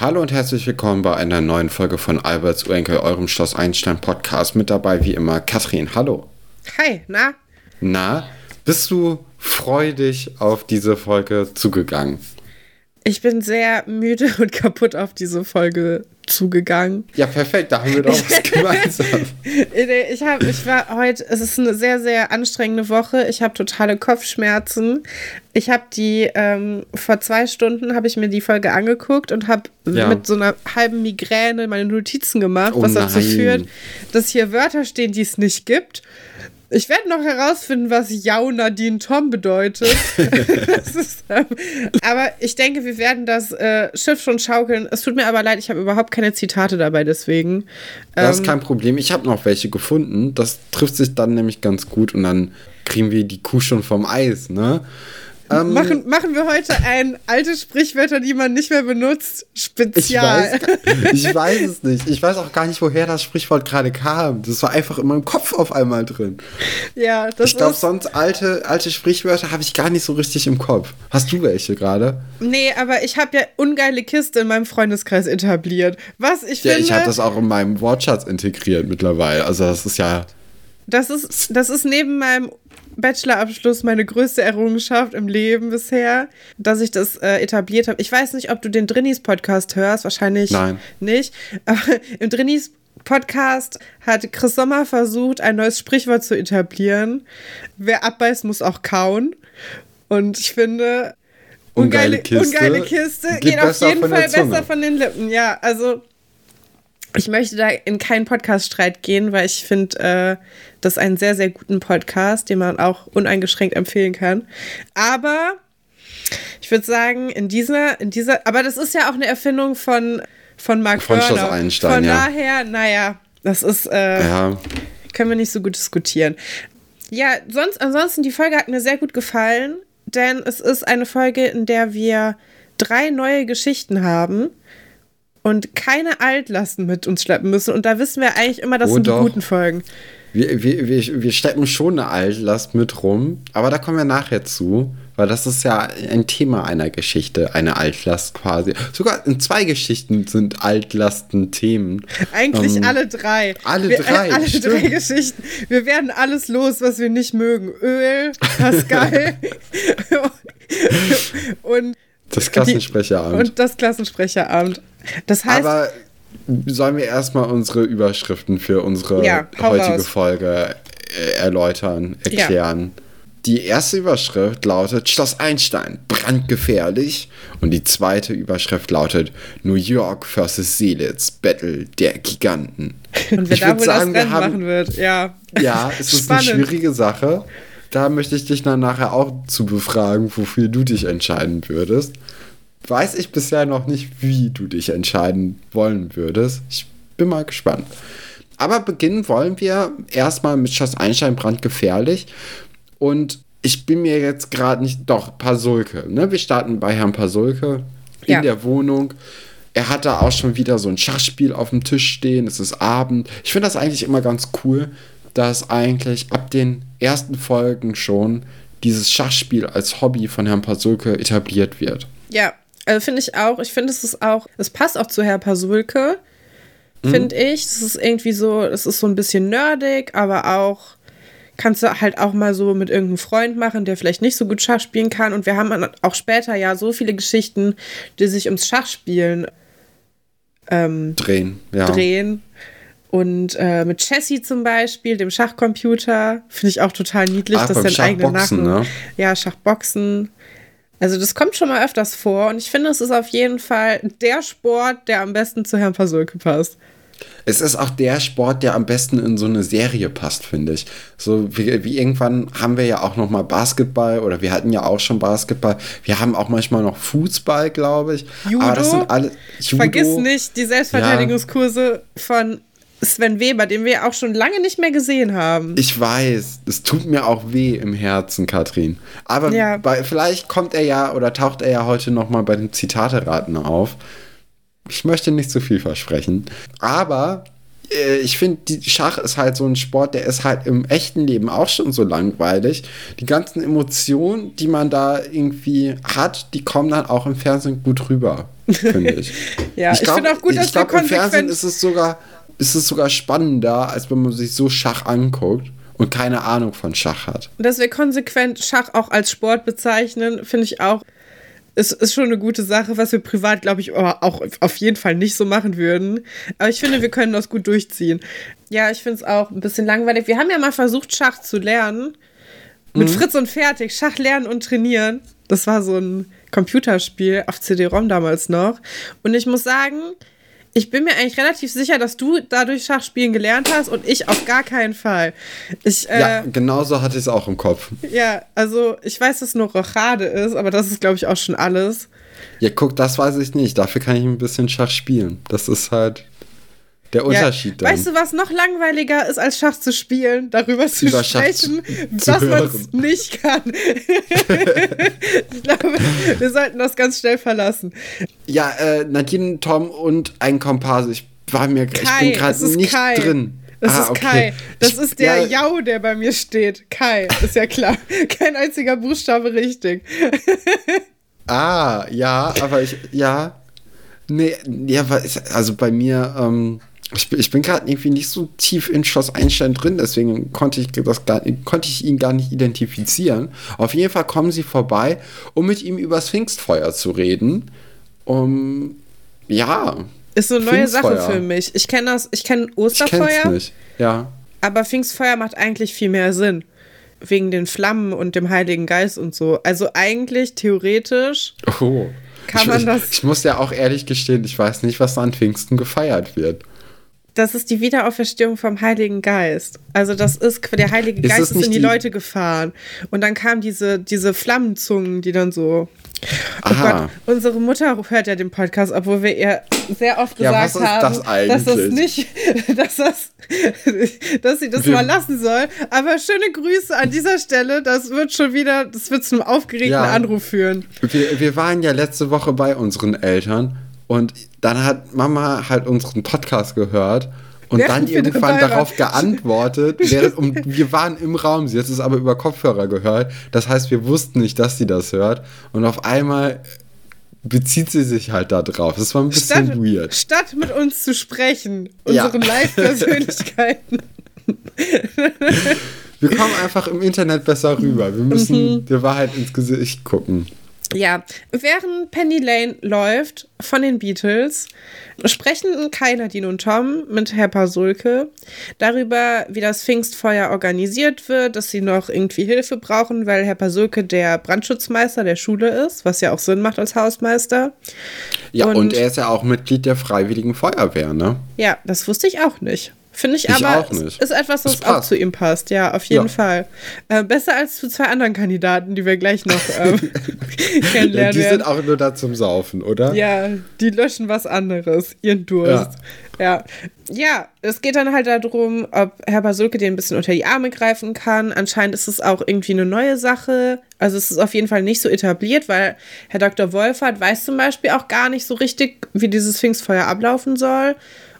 Hallo und herzlich willkommen bei einer neuen Folge von Alberts Urenkel, eurem Schloss Einstein Podcast. Mit dabei wie immer Katrin. Hallo. Hi, na? Na, bist du freudig auf diese Folge zugegangen? Ich bin sehr müde und kaputt auf diese Folge zugegangen. Ja, perfekt, da haben wir doch was gemeinsam. ich, hab, ich war heute, es ist eine sehr, sehr anstrengende Woche. Ich habe totale Kopfschmerzen. Ich habe die, ähm, vor zwei Stunden habe ich mir die Folge angeguckt und habe ja. mit so einer halben Migräne meine Notizen gemacht, oh was dazu führt, dass hier Wörter stehen, die es nicht gibt. Ich werde noch herausfinden, was Jau Nadine Tom bedeutet. ist, ähm, aber ich denke, wir werden das äh, Schiff schon schaukeln. Es tut mir aber leid, ich habe überhaupt keine Zitate dabei, deswegen. Das ist ähm, kein Problem. Ich habe noch welche gefunden. Das trifft sich dann nämlich ganz gut und dann kriegen wir die Kuh schon vom Eis, ne? Ähm, machen, machen wir heute ein alte Sprichwörter, die man nicht mehr benutzt, Spezial. Ich weiß, ich weiß es nicht. Ich weiß auch gar nicht, woher das Sprichwort gerade kam. Das war einfach in meinem Kopf auf einmal drin. Ja, das Ich glaube, sonst alte, alte Sprichwörter habe ich gar nicht so richtig im Kopf. Hast du welche gerade? Nee, aber ich habe ja ungeile Kiste in meinem Freundeskreis etabliert. Was ich ja, finde. Ich habe das auch in meinem Wortschatz integriert mittlerweile. Also, das ist ja. Das ist, das ist neben meinem Bachelorabschluss meine größte Errungenschaft im Leben bisher, dass ich das äh, etabliert habe. Ich weiß nicht, ob du den Drinnies Podcast hörst, wahrscheinlich Nein. nicht. Aber im Drinnies Podcast hat Chris Sommer versucht, ein neues Sprichwort zu etablieren. Wer abbeißt, muss auch kauen. Und ich finde, ungeile, ungeile Kiste, ungeile Kiste geht, geht auf jeden Fall besser von den Lippen. Ja, also ich möchte da in keinen Podcast-Streit gehen, weil ich finde äh, das einen sehr, sehr guten Podcast, den man auch uneingeschränkt empfehlen kann. Aber ich würde sagen, in dieser, in dieser, aber das ist ja auch eine Erfindung von, von Mark von. Einstein, von ja. daher, naja, das ist, äh, ja. können wir nicht so gut diskutieren. Ja, sonst, ansonsten, die Folge hat mir sehr gut gefallen, denn es ist eine Folge, in der wir drei neue Geschichten haben und keine Altlasten mit uns schleppen müssen. Und da wissen wir eigentlich immer, das oh, sind doch. die guten Folgen. Wir, wir, wir, wir schleppen schon eine Altlast mit rum, aber da kommen wir nachher zu, weil das ist ja ein Thema einer Geschichte, eine Altlast quasi. Sogar in zwei Geschichten sind Altlasten Themen. Eigentlich ähm, alle drei. Alle wir, drei. Äh, alle stimmt. drei Geschichten. Wir werden alles los, was wir nicht mögen. Öl, Pascal und das Klassensprecheramt. Und das Klassensprecheramt. Das heißt. Aber sollen wir erstmal unsere Überschriften für unsere ja, heutige raus. Folge äh, erläutern, erklären? Ja. Die erste Überschrift lautet Schloss Einstein, brandgefährlich. Und die zweite Überschrift lautet New York vs. Seelitz, Battle der Giganten. Und wer ich da wohl sagen, das Rennen haben, machen wird, ja. Ja, es ist eine schwierige Sache. Da möchte ich dich dann nachher auch zu befragen, wofür du dich entscheiden würdest weiß ich bisher noch nicht, wie du dich entscheiden wollen würdest. Ich bin mal gespannt. Aber beginnen wollen wir erstmal mit Schloss Einstein brandgefährlich. Und ich bin mir jetzt gerade nicht. Doch, Pasulke. Ne? Wir starten bei Herrn Pasulke in ja. der Wohnung. Er hat da auch schon wieder so ein Schachspiel auf dem Tisch stehen. Es ist Abend. Ich finde das eigentlich immer ganz cool, dass eigentlich ab den ersten Folgen schon dieses Schachspiel als Hobby von Herrn Pasulke etabliert wird. Ja, also finde ich auch. Ich finde, es ist auch, es passt auch zu Herr Pasulke, mhm. finde ich. Es ist irgendwie so, es ist so ein bisschen nerdig, aber auch kannst du halt auch mal so mit irgendeinem Freund machen, der vielleicht nicht so gut Schach spielen kann. Und wir haben auch später ja so viele Geschichten, die sich ums Schachspielen ähm, drehen. Ja. drehen. Und äh, mit Chessie zum Beispiel, dem Schachcomputer, finde ich auch total niedlich, Ach, dass der eigene Nacken. Ne? Ja, Schachboxen. Also das kommt schon mal öfters vor und ich finde, es ist auf jeden Fall der Sport, der am besten zu Herrn Pasulke passt. Es ist auch der Sport, der am besten in so eine Serie passt, finde ich. So wie, wie, irgendwann haben wir ja auch noch mal Basketball oder wir hatten ja auch schon Basketball. Wir haben auch manchmal noch Fußball, glaube ich. Judo. Aber das sind alle Judo. Vergiss nicht die Selbstverteidigungskurse ja. von Sven Weber, den wir auch schon lange nicht mehr gesehen haben. Ich weiß, es tut mir auch weh im Herzen, Katrin. Aber ja. bei, vielleicht kommt er ja oder taucht er ja heute nochmal bei den Zitateraten auf. Ich möchte nicht zu viel versprechen. Aber äh, ich finde, Schach ist halt so ein Sport, der ist halt im echten Leben auch schon so langweilig. Die ganzen Emotionen, die man da irgendwie hat, die kommen dann auch im Fernsehen gut rüber, finde ich. ja, ich, ich finde auch gut, dass ich glaub, wir im Fernsehen ist es sogar ist es sogar spannender, als wenn man sich so Schach anguckt und keine Ahnung von Schach hat. Dass wir konsequent Schach auch als Sport bezeichnen, finde ich auch, ist, ist schon eine gute Sache, was wir privat, glaube ich, auch auf jeden Fall nicht so machen würden. Aber ich finde, wir können das gut durchziehen. Ja, ich finde es auch ein bisschen langweilig. Wir haben ja mal versucht, Schach zu lernen. Mit mhm. Fritz und Fertig. Schach lernen und trainieren. Das war so ein Computerspiel auf CD-ROM damals noch. Und ich muss sagen, ich bin mir eigentlich relativ sicher, dass du dadurch Schachspielen gelernt hast und ich auf gar keinen Fall. Ich, äh, ja, genauso hatte ich es auch im Kopf. Ja, also ich weiß, dass es nur Rochade ist, aber das ist, glaube ich, auch schon alles. Ja, guck, das weiß ich nicht. Dafür kann ich ein bisschen Schach spielen. Das ist halt der Unterschied ja, Weißt du, was noch langweiliger ist, als Schach zu spielen? Darüber zu Über sprechen, was man nicht kann. ich glaube, wir sollten das ganz schnell verlassen. Ja, äh, Nadine, Tom und ein Komparse. Ich war mir, Kai, ich bin gerade nicht Kai. drin. Das ah, ist okay. Kai. Das ich, ist der ja. Jau, der bei mir steht. Kai, ist ja klar. Kein einziger Buchstabe richtig. ah, ja, aber ich, ja. Nee, ja, also bei mir, ähm, ich, ich bin gerade irgendwie nicht so tief in Schloss Einstein drin, deswegen konnte ich, das gar, konnte ich ihn gar nicht identifizieren. Auf jeden Fall kommen sie vorbei, um mit ihm über das Pfingstfeuer zu reden. Um, ja. Ist so eine neue Sache für mich. Ich kenne das, ich kenne Osterfeuer. Ich nicht, ja. Aber Pfingstfeuer macht eigentlich viel mehr Sinn. Wegen den Flammen und dem Heiligen Geist und so. Also eigentlich, theoretisch. Oh. Kann man das. Ich, ich muss ja auch ehrlich gestehen, ich weiß nicht, was an Pfingsten gefeiert wird das ist die Wiederauferstehung vom Heiligen Geist. Also das ist, der Heilige ist Geist ist in die, die, Leute gefahren. Und dann kamen diese, diese Flammenzungen, die dann so. Oh Gott, unsere Mutter hört ja den Podcast, obwohl wir ihr sehr oft gesagt ja, haben, das dass das nicht, dass das, dass sie das wir, mal lassen soll. Aber schöne Grüße an dieser Stelle. Das wird schon wieder, das wird zu einem aufgeregten ja, Anruf führen. Wir, wir waren ja letzte Woche bei unseren Eltern und dann hat Mama halt unseren Podcast gehört und während dann irgendwann darauf geantwortet. während, und wir waren im Raum, sie hat es aber über Kopfhörer gehört. Das heißt, wir wussten nicht, dass sie das hört. Und auf einmal bezieht sie sich halt da drauf. Das war ein bisschen statt, weird. Statt mit uns zu sprechen, unseren ja. Live-Persönlichkeiten. wir kommen einfach im Internet besser rüber. Wir müssen mhm. der Wahrheit ins Gesicht gucken. Ja, während Penny Lane läuft von den Beatles, sprechen Kai, Nadine und Tom mit Herr Pasulke darüber, wie das Pfingstfeuer organisiert wird, dass sie noch irgendwie Hilfe brauchen, weil Herr Pasulke der Brandschutzmeister der Schule ist, was ja auch Sinn macht als Hausmeister. Ja, und, und er ist ja auch Mitglied der Freiwilligen Feuerwehr, ne? Ja, das wusste ich auch nicht. Finde ich, ich aber, ist, ist etwas, was auch zu ihm passt, ja, auf jeden ja. Fall. Äh, besser als zu zwei anderen Kandidaten, die wir gleich noch ähm, kennenlernen Die sind auch nur da zum Saufen, oder? Ja, die löschen was anderes, ihren Durst. Ja. ja. Ja, es geht dann halt darum, ob Herr Basulke den ein bisschen unter die Arme greifen kann. Anscheinend ist es auch irgendwie eine neue Sache. Also es ist auf jeden Fall nicht so etabliert, weil Herr Dr. Wolfert weiß zum Beispiel auch gar nicht so richtig, wie dieses Pfingstfeuer ablaufen soll.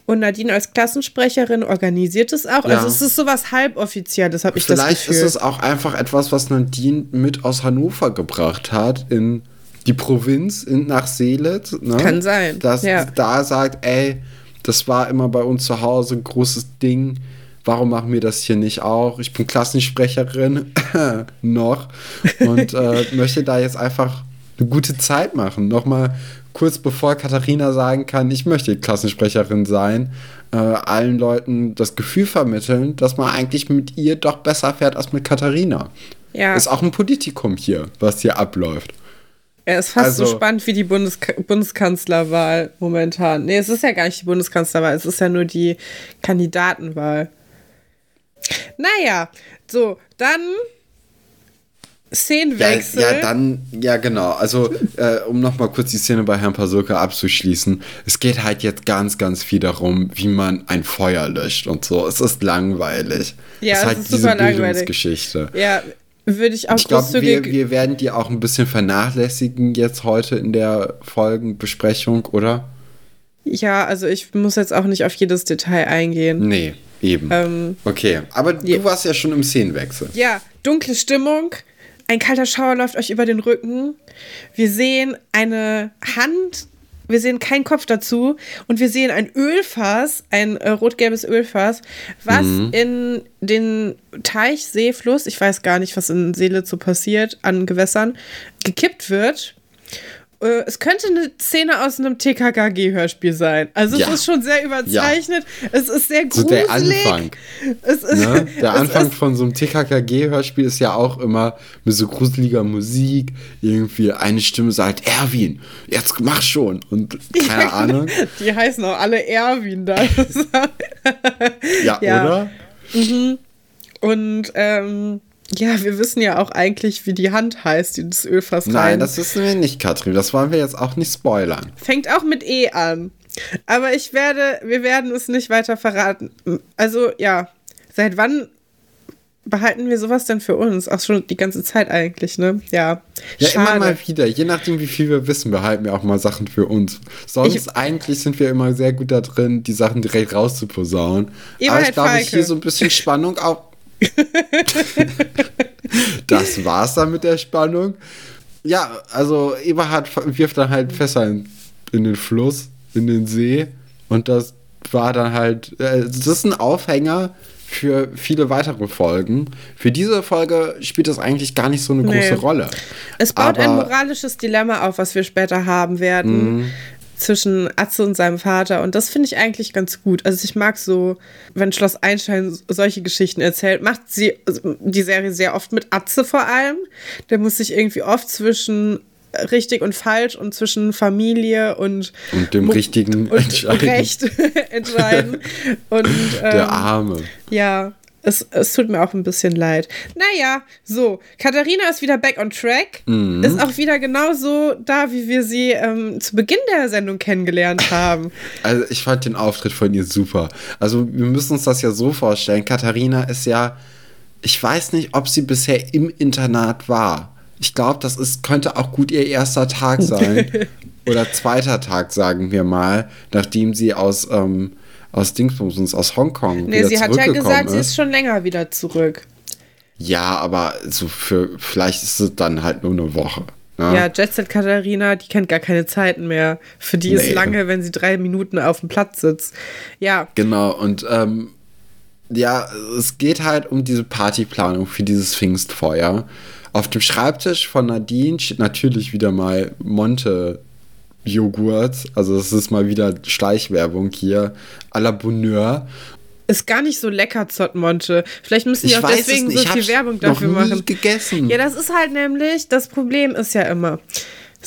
Und Nadine als Klassensprecherin organisiert es auch. Also ja. Also es ist sowas halboffizielles, habe ich das Gefühl. Vielleicht ist es auch einfach etwas, was Nadine mit aus Hannover gebracht hat in die Provinz in, nach Seelet. Ne? Kann sein. Dass ja. da sagt, ey, das war immer bei uns zu Hause ein großes Ding. Warum machen wir das hier nicht auch? Ich bin Klassensprecherin noch und äh, möchte da jetzt einfach eine gute Zeit machen. Nochmal kurz bevor Katharina sagen kann, ich möchte Klassensprecherin sein, äh, allen Leuten das Gefühl vermitteln, dass man eigentlich mit ihr doch besser fährt als mit Katharina. Ja. Ist auch ein Politikum hier, was hier abläuft. Er ist fast also, so spannend wie die Bundes Bundeskanzlerwahl momentan. Nee, es ist ja gar nicht die Bundeskanzlerwahl, es ist ja nur die Kandidatenwahl. Naja, so, dann Szenenwechsel. Ja, ja, dann, ja, genau. Also, äh, um nochmal kurz die Szene bei Herrn Pasulka abzuschließen. Es geht halt jetzt ganz, ganz viel darum, wie man ein Feuer löscht und so. Es ist langweilig. Ja, es ist es halt ist diese super langweilig. Bildungsgeschichte. Ja, würde ich auch Ich glaube, wir, wir werden die auch ein bisschen vernachlässigen jetzt heute in der Folgenbesprechung, oder? ja, also ich muss jetzt auch nicht auf jedes Detail eingehen. Nee, eben. Ähm, okay, aber ja. du warst ja schon im Szenenwechsel. Ja, dunkle Stimmung. Ein kalter Schauer läuft euch über den Rücken. Wir sehen eine Hand. Wir sehen keinen Kopf dazu. Und wir sehen ein Ölfass, ein äh, rot-gelbes Ölfass, was in den Teich, See, Fluss, ich weiß gar nicht, was in Seelitz so passiert, an Gewässern, gekippt wird. Äh, Es könnte eine Szene aus einem TKKG-Hörspiel sein. Also es Ja. ist schon sehr überzeichnet. Es ist sehr So gruselig. der Anfang. Es ist, Ne? Der es Anfang von so einem TKKG-Hörspiel ist ja auch immer mit so gruseliger Musik. Irgendwie eine Stimme sagt, Erwin, jetzt mach schon. Und keine Ahnung. Die heißen auch alle Erwin da. Ja, Ja. oder? Und ähm, ja, wir wissen ja auch eigentlich, wie die Hand heißt, die das Ölfass rein. Nein, das wissen wir nicht, Katrin. Das wollen wir jetzt auch nicht spoilern. Fängt auch mit E an. Aber ich werde, wir werden es nicht weiter verraten. Also ja, seit wann behalten wir sowas denn für uns? Auch schon die ganze Zeit eigentlich, ne? Ja. Ja, Schade. immer mal wieder. Je nachdem, wie viel wir wissen, behalten wir auch mal Sachen für uns. Sonst Ich- eigentlich sind wir immer sehr gut da drin, die Sachen direkt rauszuposaunen. Aber halt ich glaube, hier so ein bisschen Spannung auch. das war's dann mit der Spannung. Ja, also Eberhard wirft dann halt Fässer in, in den Fluss, in den See. Und das war dann halt, äh, das ist ein Aufhänger für viele weitere Folgen. Für diese Folge spielt das eigentlich gar nicht so eine Nee. große Rolle. Es baut ein Aber- moralisches Dilemma auf, was wir später haben werden. Zwischen Atze und seinem Vater. Und das finde ich eigentlich ganz gut. Also ich mag so, wenn Schloss Einstein solche Geschichten erzählt, macht sie also die Serie sehr oft mit Atze vor allem. Der muss sich irgendwie oft zwischen richtig und falsch und zwischen Familie und, Und dem Mo- richtigen und entscheiden. Recht entscheiden. Und ähm, Der Arme. ja, es, es tut mir auch ein bisschen leid. Naja, so, Katharina ist wieder back on track. Mhm. Ist auch wieder genauso da, wie wir sie ähm, zu Beginn der Sendung kennengelernt haben. Also ich fand den Auftritt von ihr super. Also wir müssen uns das ja so vorstellen. Katharina ist ja, ich weiß nicht, ob sie bisher im Internat war. Ich glaube, das ist, könnte auch gut ihr erster Tag sein. oder zweiter Tag, sagen wir mal, nachdem sie aus, ähm, aus Dingsbums, aus Hongkong Nee, sie hat ja gesagt, sie ist. ist schon länger wieder zurück. Ja, aber so für, vielleicht ist es dann halt nur eine Woche. Ne? Ja, Jet Set Katharina, die kennt gar keine Zeiten mehr. Für die ist Nee. lange, wenn sie drei Minuten auf dem Platz sitzt. Ja, Genau, und ähm, ja, es geht halt um diese Partyplanung für dieses Pfingstfeuer. Auf dem Schreibtisch von Nadine steht natürlich wieder mal Monte Joghurt. Also das ist mal wieder Schleichwerbung hier. à la Bonheur. ist gar nicht so lecker, Zottmonte. Vielleicht müssen die Ich auch deswegen so viel Werbung noch dafür nie machen. gegessen. Ja, das ist halt nämlich, das Problem ist ja immer.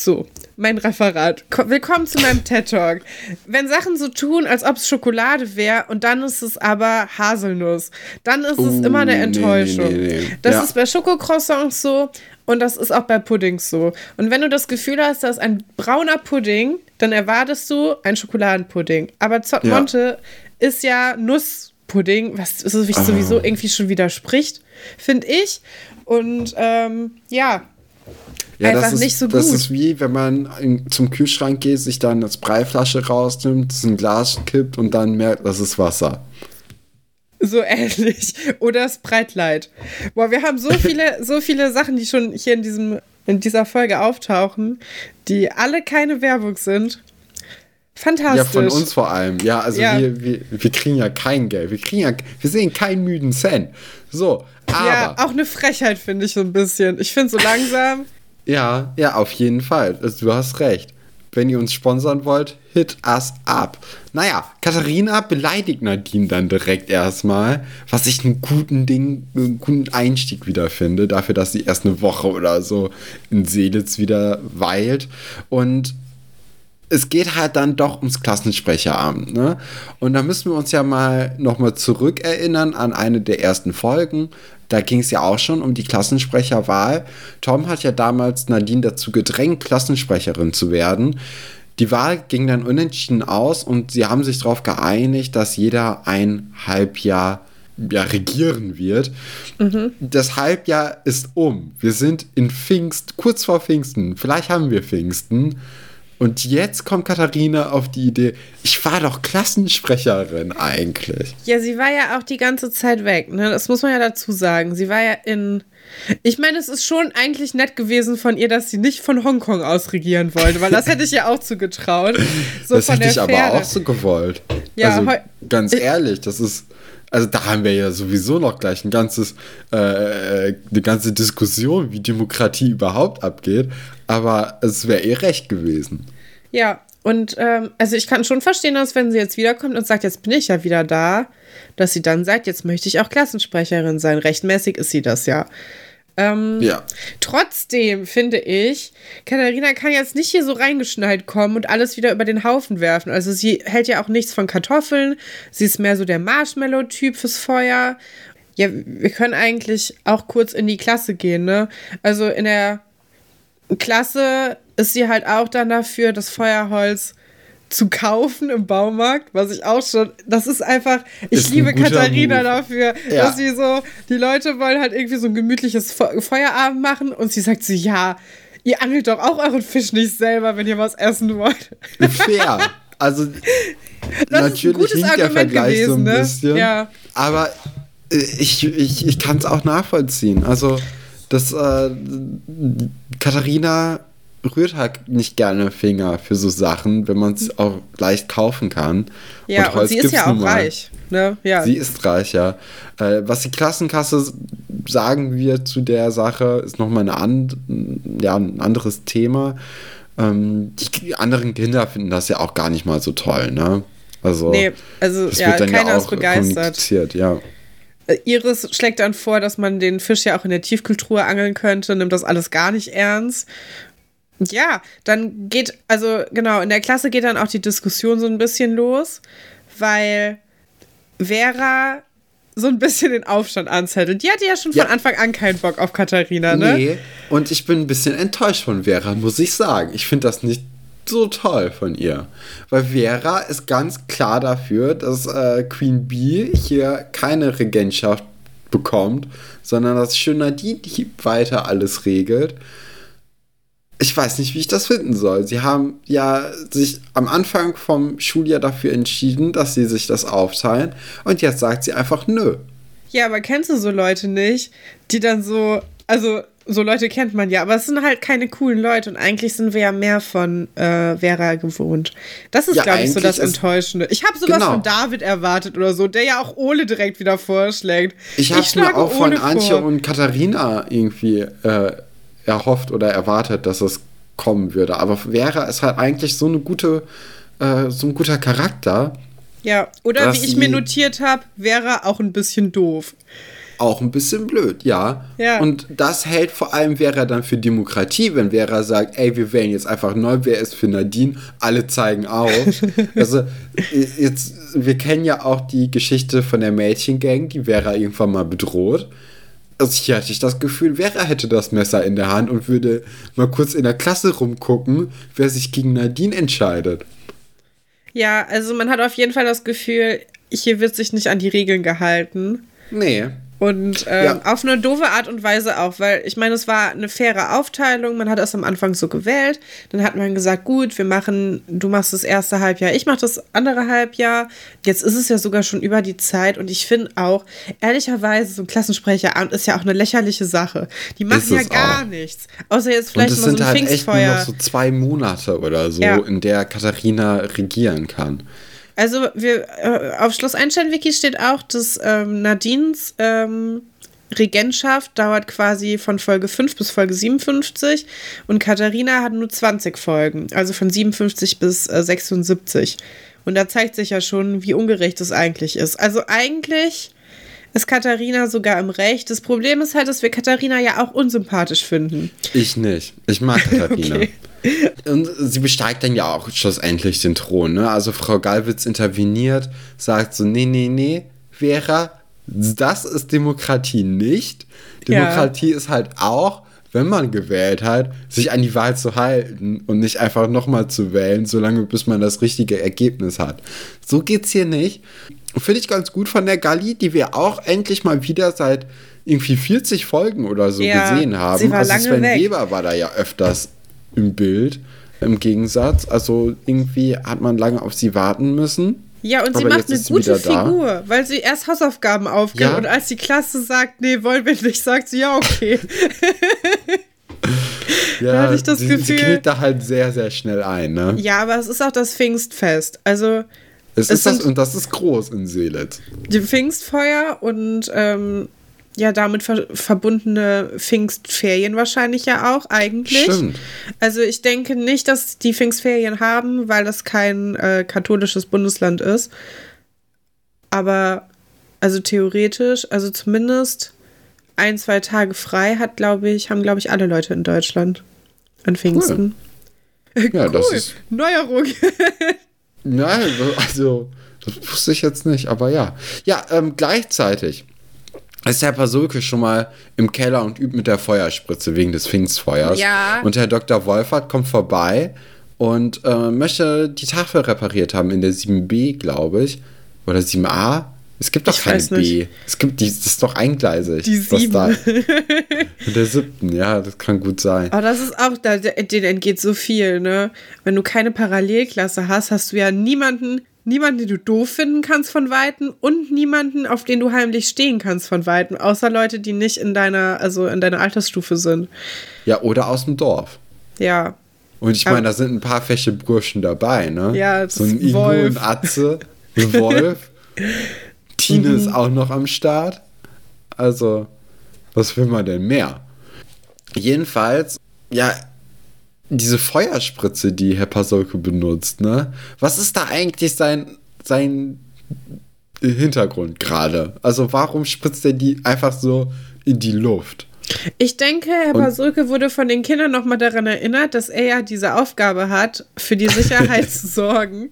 So, mein Referat. Ko- Willkommen zu meinem TED Talk. Wenn Sachen so tun, als ob es Schokolade wäre und dann ist es aber Haselnuss, dann ist es Oh, immer eine nee, Enttäuschung. nee, nee. Das Ja. ist bei Schokocroissants so und das ist auch bei Puddings so. Und wenn du das Gefühl hast, das ist ein brauner Pudding, dann erwartest du einen Schokoladenpudding. Aber Zottmonte ist ja Nusspudding, was sich Ah. sowieso irgendwie schon widerspricht, finde ich. Und ähm, ja, Ja, einfach das ist, nicht so Das gut. ist wie, wenn man in, zum Kühlschrank geht, sich dann das Breiflasche rausnimmt, das in ein Glas kippt und dann merkt, das ist Wasser. So ähnlich. Oder Sprite Boah, wir haben so viele, so viele Sachen, die schon hier in, diesem, in dieser Folge auftauchen, die alle keine Werbung sind. Fantastisch. Ja, von uns vor allem. Ja, also Ja. Wir, wir, wir kriegen ja kein Geld. Wir kriegen ja, wir sehen keinen müden Cent. So, aber. Ja, auch eine Frechheit, finde ich so ein bisschen. Ich finde so langsam. Ja, ja, auf jeden Fall. Also, du hast recht. Wenn ihr uns sponsern wollt, hit us up. Naja, Katharina beleidigt Nadine dann direkt erstmal, was ich einen guten Ding, einen guten Einstieg wieder finde, dafür, dass sie erst eine Woche oder so in Seelitz wieder weilt. Und es geht halt dann doch ums Klassensprecheramt. Ne? Und da müssen wir uns ja mal nochmal zurückerinnern an eine der ersten Folgen. Da ging es ja auch schon um die Klassensprecherwahl. Tom hat ja damals Nadine dazu gedrängt, Klassensprecherin zu werden. Die Wahl ging dann unentschieden aus und sie haben sich darauf geeinigt, dass jeder ein Halbjahr ja, regieren wird. Mhm. Das Halbjahr ist um. Wir sind in Pfingst, kurz vor Pfingsten. Vielleicht haben wir Pfingsten. Und jetzt kommt Katharina auf die Idee, ich war doch Klassensprecherin eigentlich. Ja, sie war ja auch die ganze Zeit weg, ne? Das muss man ja dazu sagen. Sie war ja in. Ich meine, es ist schon eigentlich nett gewesen von ihr, dass sie nicht von Hongkong aus regieren wollte, weil das hätte ich ja auch zugetraut. So das hätte ich Fähre. aber auch so gewollt. Ja, also, ganz ehrlich, das ist also da haben wir ja sowieso noch gleich ein ganzes, äh, äh, eine ganze Diskussion, wie Demokratie überhaupt abgeht. Aber es wäre eh recht gewesen. Ja, und ähm, also ich kann schon verstehen, dass wenn sie jetzt wiederkommt und sagt, jetzt bin ich ja wieder da, dass sie dann sagt, jetzt möchte ich auch Klassensprecherin sein. Rechtmäßig ist sie das ja. Ähm, ja. Trotzdem finde ich, Katharina kann jetzt nicht hier so reingeschneit kommen und alles wieder über den Haufen werfen. Also sie hält ja auch nichts von Kartoffeln. Sie ist mehr so der Marshmallow-Typ fürs Feuer. Ja, wir können eigentlich auch kurz in die Klasse gehen, ne? Also in der Klasse ist sie halt auch dann dafür, das Feuerholz zu kaufen im Baumarkt, was ich auch schon, das ist einfach, ich ist liebe Katharina Move. dafür, ja. dass sie so, die Leute wollen halt irgendwie so ein gemütliches Feuerabend machen und sie sagt so, ja, ihr angelt doch auch euren Fisch nicht selber, wenn ihr was essen wollt. Fair. Also das natürlich hinkt der Vergleich gewesen, so ein ne? bisschen, ja. aber äh, ich, ich, ich kann es auch nachvollziehen. Also, dass äh, Katharina rührt halt nicht gerne Finger für so Sachen, wenn man es auch leicht kaufen kann. Ja, und, und sie ist ja auch reich. Ne? Ja. Sie ist reich, ja. Äh, was die Klassenkasse sagen wir zu der Sache, ist nochmal eine and ja, ein anderes Thema. Ähm, die anderen Kinder finden das ja auch gar nicht mal so toll, ne? Also, nee, also ja, keiner ja ist begeistert. Ja. Äh, Iris schlägt dann vor, dass man den Fisch ja auch in der Tiefkultur angeln könnte, nimmt das alles gar nicht ernst ja, dann geht, also genau, in der Klasse geht dann auch die Diskussion so ein bisschen los, weil Vera so ein bisschen den Aufstand anzettelt. Die hatte ja schon ja. von Anfang an keinen Bock auf Katharina, ne? Nee, und ich bin ein bisschen enttäuscht von Vera, muss ich sagen. Ich finde das nicht so toll von ihr. Weil Vera ist ganz klar dafür, dass äh, Queen Bee hier keine Regentschaft bekommt, sondern dass schön Nadine weiter alles regelt ich weiß nicht, wie ich das finden soll. Sie haben ja sich am Anfang vom Schuljahr dafür entschieden, dass sie sich das aufteilen und jetzt sagt sie einfach nö. Ja, aber kennst du so Leute nicht, die dann so, also so Leute kennt man ja, aber es sind halt keine coolen Leute und eigentlich sind wir ja mehr von äh, Vera gewohnt. Das ist, ja, glaube ich, so das Enttäuschende. Ich habe sowas genau. von David erwartet oder so, der ja auch Ole direkt wieder vorschlägt. Ich habe mir auch Ole von Antje vor. und Katharina irgendwie äh, erhofft oder erwartet, dass es kommen würde. Aber Vera ist halt eigentlich so eine gute, äh, so ein guter Charakter. Ja, oder wie ich mir notiert habe, wäre auch ein bisschen doof. Auch ein bisschen blöd, ja. ja. Und das hält vor allem Vera dann für Demokratie, wenn Vera sagt, ey, wir wählen jetzt einfach neu, wer ist für Nadine, alle zeigen auf. also jetzt, wir kennen ja auch die Geschichte von der Mädchengang, die Vera irgendwann mal bedroht. Also hier hatte ich das Gefühl, Vera hätte das Messer in der Hand und würde mal kurz in der Klasse rumgucken, wer sich gegen Nadine entscheidet. Ja, also man hat auf jeden Fall das Gefühl, hier wird sich nicht an die Regeln gehalten. Nee. Und ähm, ja. auf eine doofe Art und Weise auch, weil ich meine, es war eine faire Aufteilung. Man hat das am Anfang so gewählt. Dann hat man gesagt, gut, wir machen, du machst das erste Halbjahr, ich mach das andere Halbjahr. Jetzt ist es ja sogar schon über die Zeit und ich finde auch, ehrlicherweise, so ein Klassensprecheramt ist ja auch eine lächerliche Sache. Die machen ja gar auch. nichts. Außer jetzt vielleicht mal so ein halt Pfingstfeuer. Echt nur noch so zwei Monate oder so, ja. in der Katharina regieren kann. Also wir äh, auf Schloss Einstein-Wiki steht auch, dass ähm, Nadines ähm, Regentschaft dauert quasi von Folge 5 bis Folge 57 und Katharina hat nur 20 Folgen, also von 57 bis äh, 76. Und da zeigt sich ja schon, wie ungerecht es eigentlich ist. Also eigentlich ist Katharina sogar im Recht. Das Problem ist halt, dass wir Katharina ja auch unsympathisch finden. Ich nicht. Ich mag Katharina. okay. Und sie besteigt dann ja auch schlussendlich den Thron. Ne? Also Frau Gallwitz interveniert, sagt so, nee, nee, nee, Vera, das ist Demokratie nicht. Demokratie ja. ist halt auch, wenn man gewählt hat, sich an die Wahl zu halten und nicht einfach nochmal zu wählen, solange bis man das richtige Ergebnis hat. So geht's hier nicht. Finde ich ganz gut von der Galli, die wir auch endlich mal wieder seit irgendwie 40 Folgen oder so ja, gesehen haben. Sie war also lange Sven weg. Weber war da ja öfters im Bild im Gegensatz. Also irgendwie hat man lange auf sie warten müssen. Ja, und sie macht eine gute Figur, da. weil sie erst Hausaufgaben aufgibt ja. und als die Klasse sagt, nee, wollen wir nicht, sagt sie, ja, okay. ja, da hatte ich das sie, Gefühl. Sie kniet da halt sehr, sehr schnell ein, ne? Ja, aber es ist auch das Pfingstfest. Also. Es, es ist das, und das ist groß in Seelet. Die Pfingstfeuer und ähm, ja damit ver verbundene Pfingstferien wahrscheinlich ja auch eigentlich. Stimmt. Also ich denke nicht, dass die Pfingstferien haben, weil das kein äh, katholisches Bundesland ist. Aber also theoretisch, also zumindest ein, zwei Tage frei hat, glaube ich, haben, glaube ich, alle Leute in Deutschland an Pfingsten. Cool. Ja, cool. das ist. Neuerung. Nein, also, das wusste ich jetzt nicht, aber ja. Ja, ähm, gleichzeitig ist Herr Pasulke schon mal im Keller und übt mit der Feuerspritze wegen des Pfingstfeuers. Ja. Und Herr Dr. Wolfert kommt vorbei und äh, möchte die Tafel repariert haben in der 7b, glaube ich. Oder 7a. Es gibt doch ich keine B. Es gibt die, das ist doch eingleisig. Die 7. Da, in der siebten, ja, das kann gut sein. Aber das ist auch, da, denen entgeht so viel, ne? Wenn du keine Parallelklasse hast, hast du ja niemanden, niemanden, den du doof finden kannst von Weitem und niemanden, auf den du heimlich stehen kannst von Weitem, außer Leute, die nicht in deiner, also in deiner Altersstufe sind. Ja, oder aus dem Dorf. Ja. Und ich meine, da sind ein paar fesche Burschen dabei, ne? Ja, so ein Ingo und Atze, ein Wolf. Tine mhm. ist auch noch am Start. Also, was will man denn mehr? Jedenfalls, ja, diese Feuerspritze, die Herr Pasolke benutzt, ne? Was ist da eigentlich sein, sein Hintergrund gerade? Also warum spritzt er die einfach so in die Luft? Ich denke, Herr Pasulke wurde von den Kindern nochmal daran erinnert, dass er ja diese Aufgabe hat, für die Sicherheit zu sorgen.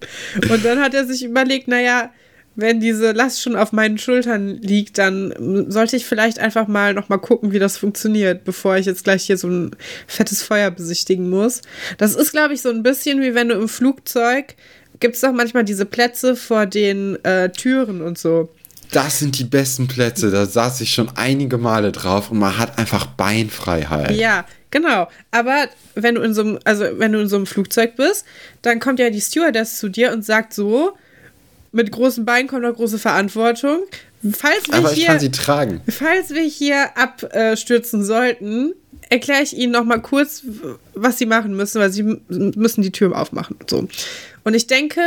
Und dann hat er sich überlegt, naja, wenn diese Last schon auf meinen Schultern liegt, dann sollte ich vielleicht einfach mal noch mal gucken, wie das funktioniert, bevor ich jetzt gleich hier so ein fettes Feuer besichtigen muss. Das ist, glaube ich, so ein bisschen wie wenn du im Flugzeug gibt es doch manchmal diese Plätze vor den äh, Türen und so. Das sind die besten Plätze. Da saß ich schon einige Male drauf und man hat einfach Beinfreiheit. Ja, genau. Aber wenn du in so einem, also wenn du in so einem Flugzeug bist, dann kommt ja die Stewardess zu dir und sagt so, mit großen Beinen kommt auch große Verantwortung. Falls wir Aber ich hier, kann sie tragen. Falls wir hier abstürzen sollten, erkläre ich Ihnen noch mal kurz, was Sie machen müssen, weil Sie müssen die Tür aufmachen. So. Und ich denke,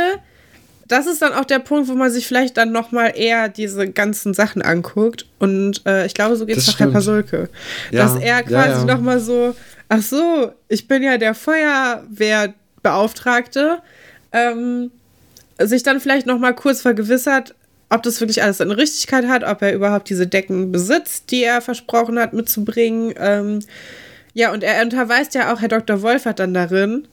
das ist dann auch der Punkt, wo man sich vielleicht dann noch mal eher diese ganzen Sachen anguckt. Und äh, ich glaube, so geht es nach Herr Pasulke. Ja, dass er quasi ja, ja. noch mal so, ach so, ich bin ja der Feuerwehrbeauftragte. Ähm, sich dann vielleicht noch mal kurz vergewissert, ob das wirklich alles eine Richtigkeit hat, ob er überhaupt diese Decken besitzt, die er versprochen hat mitzubringen. Ähm, ja, und er unterweist ja auch Herr Dr. Wolfert dann darin,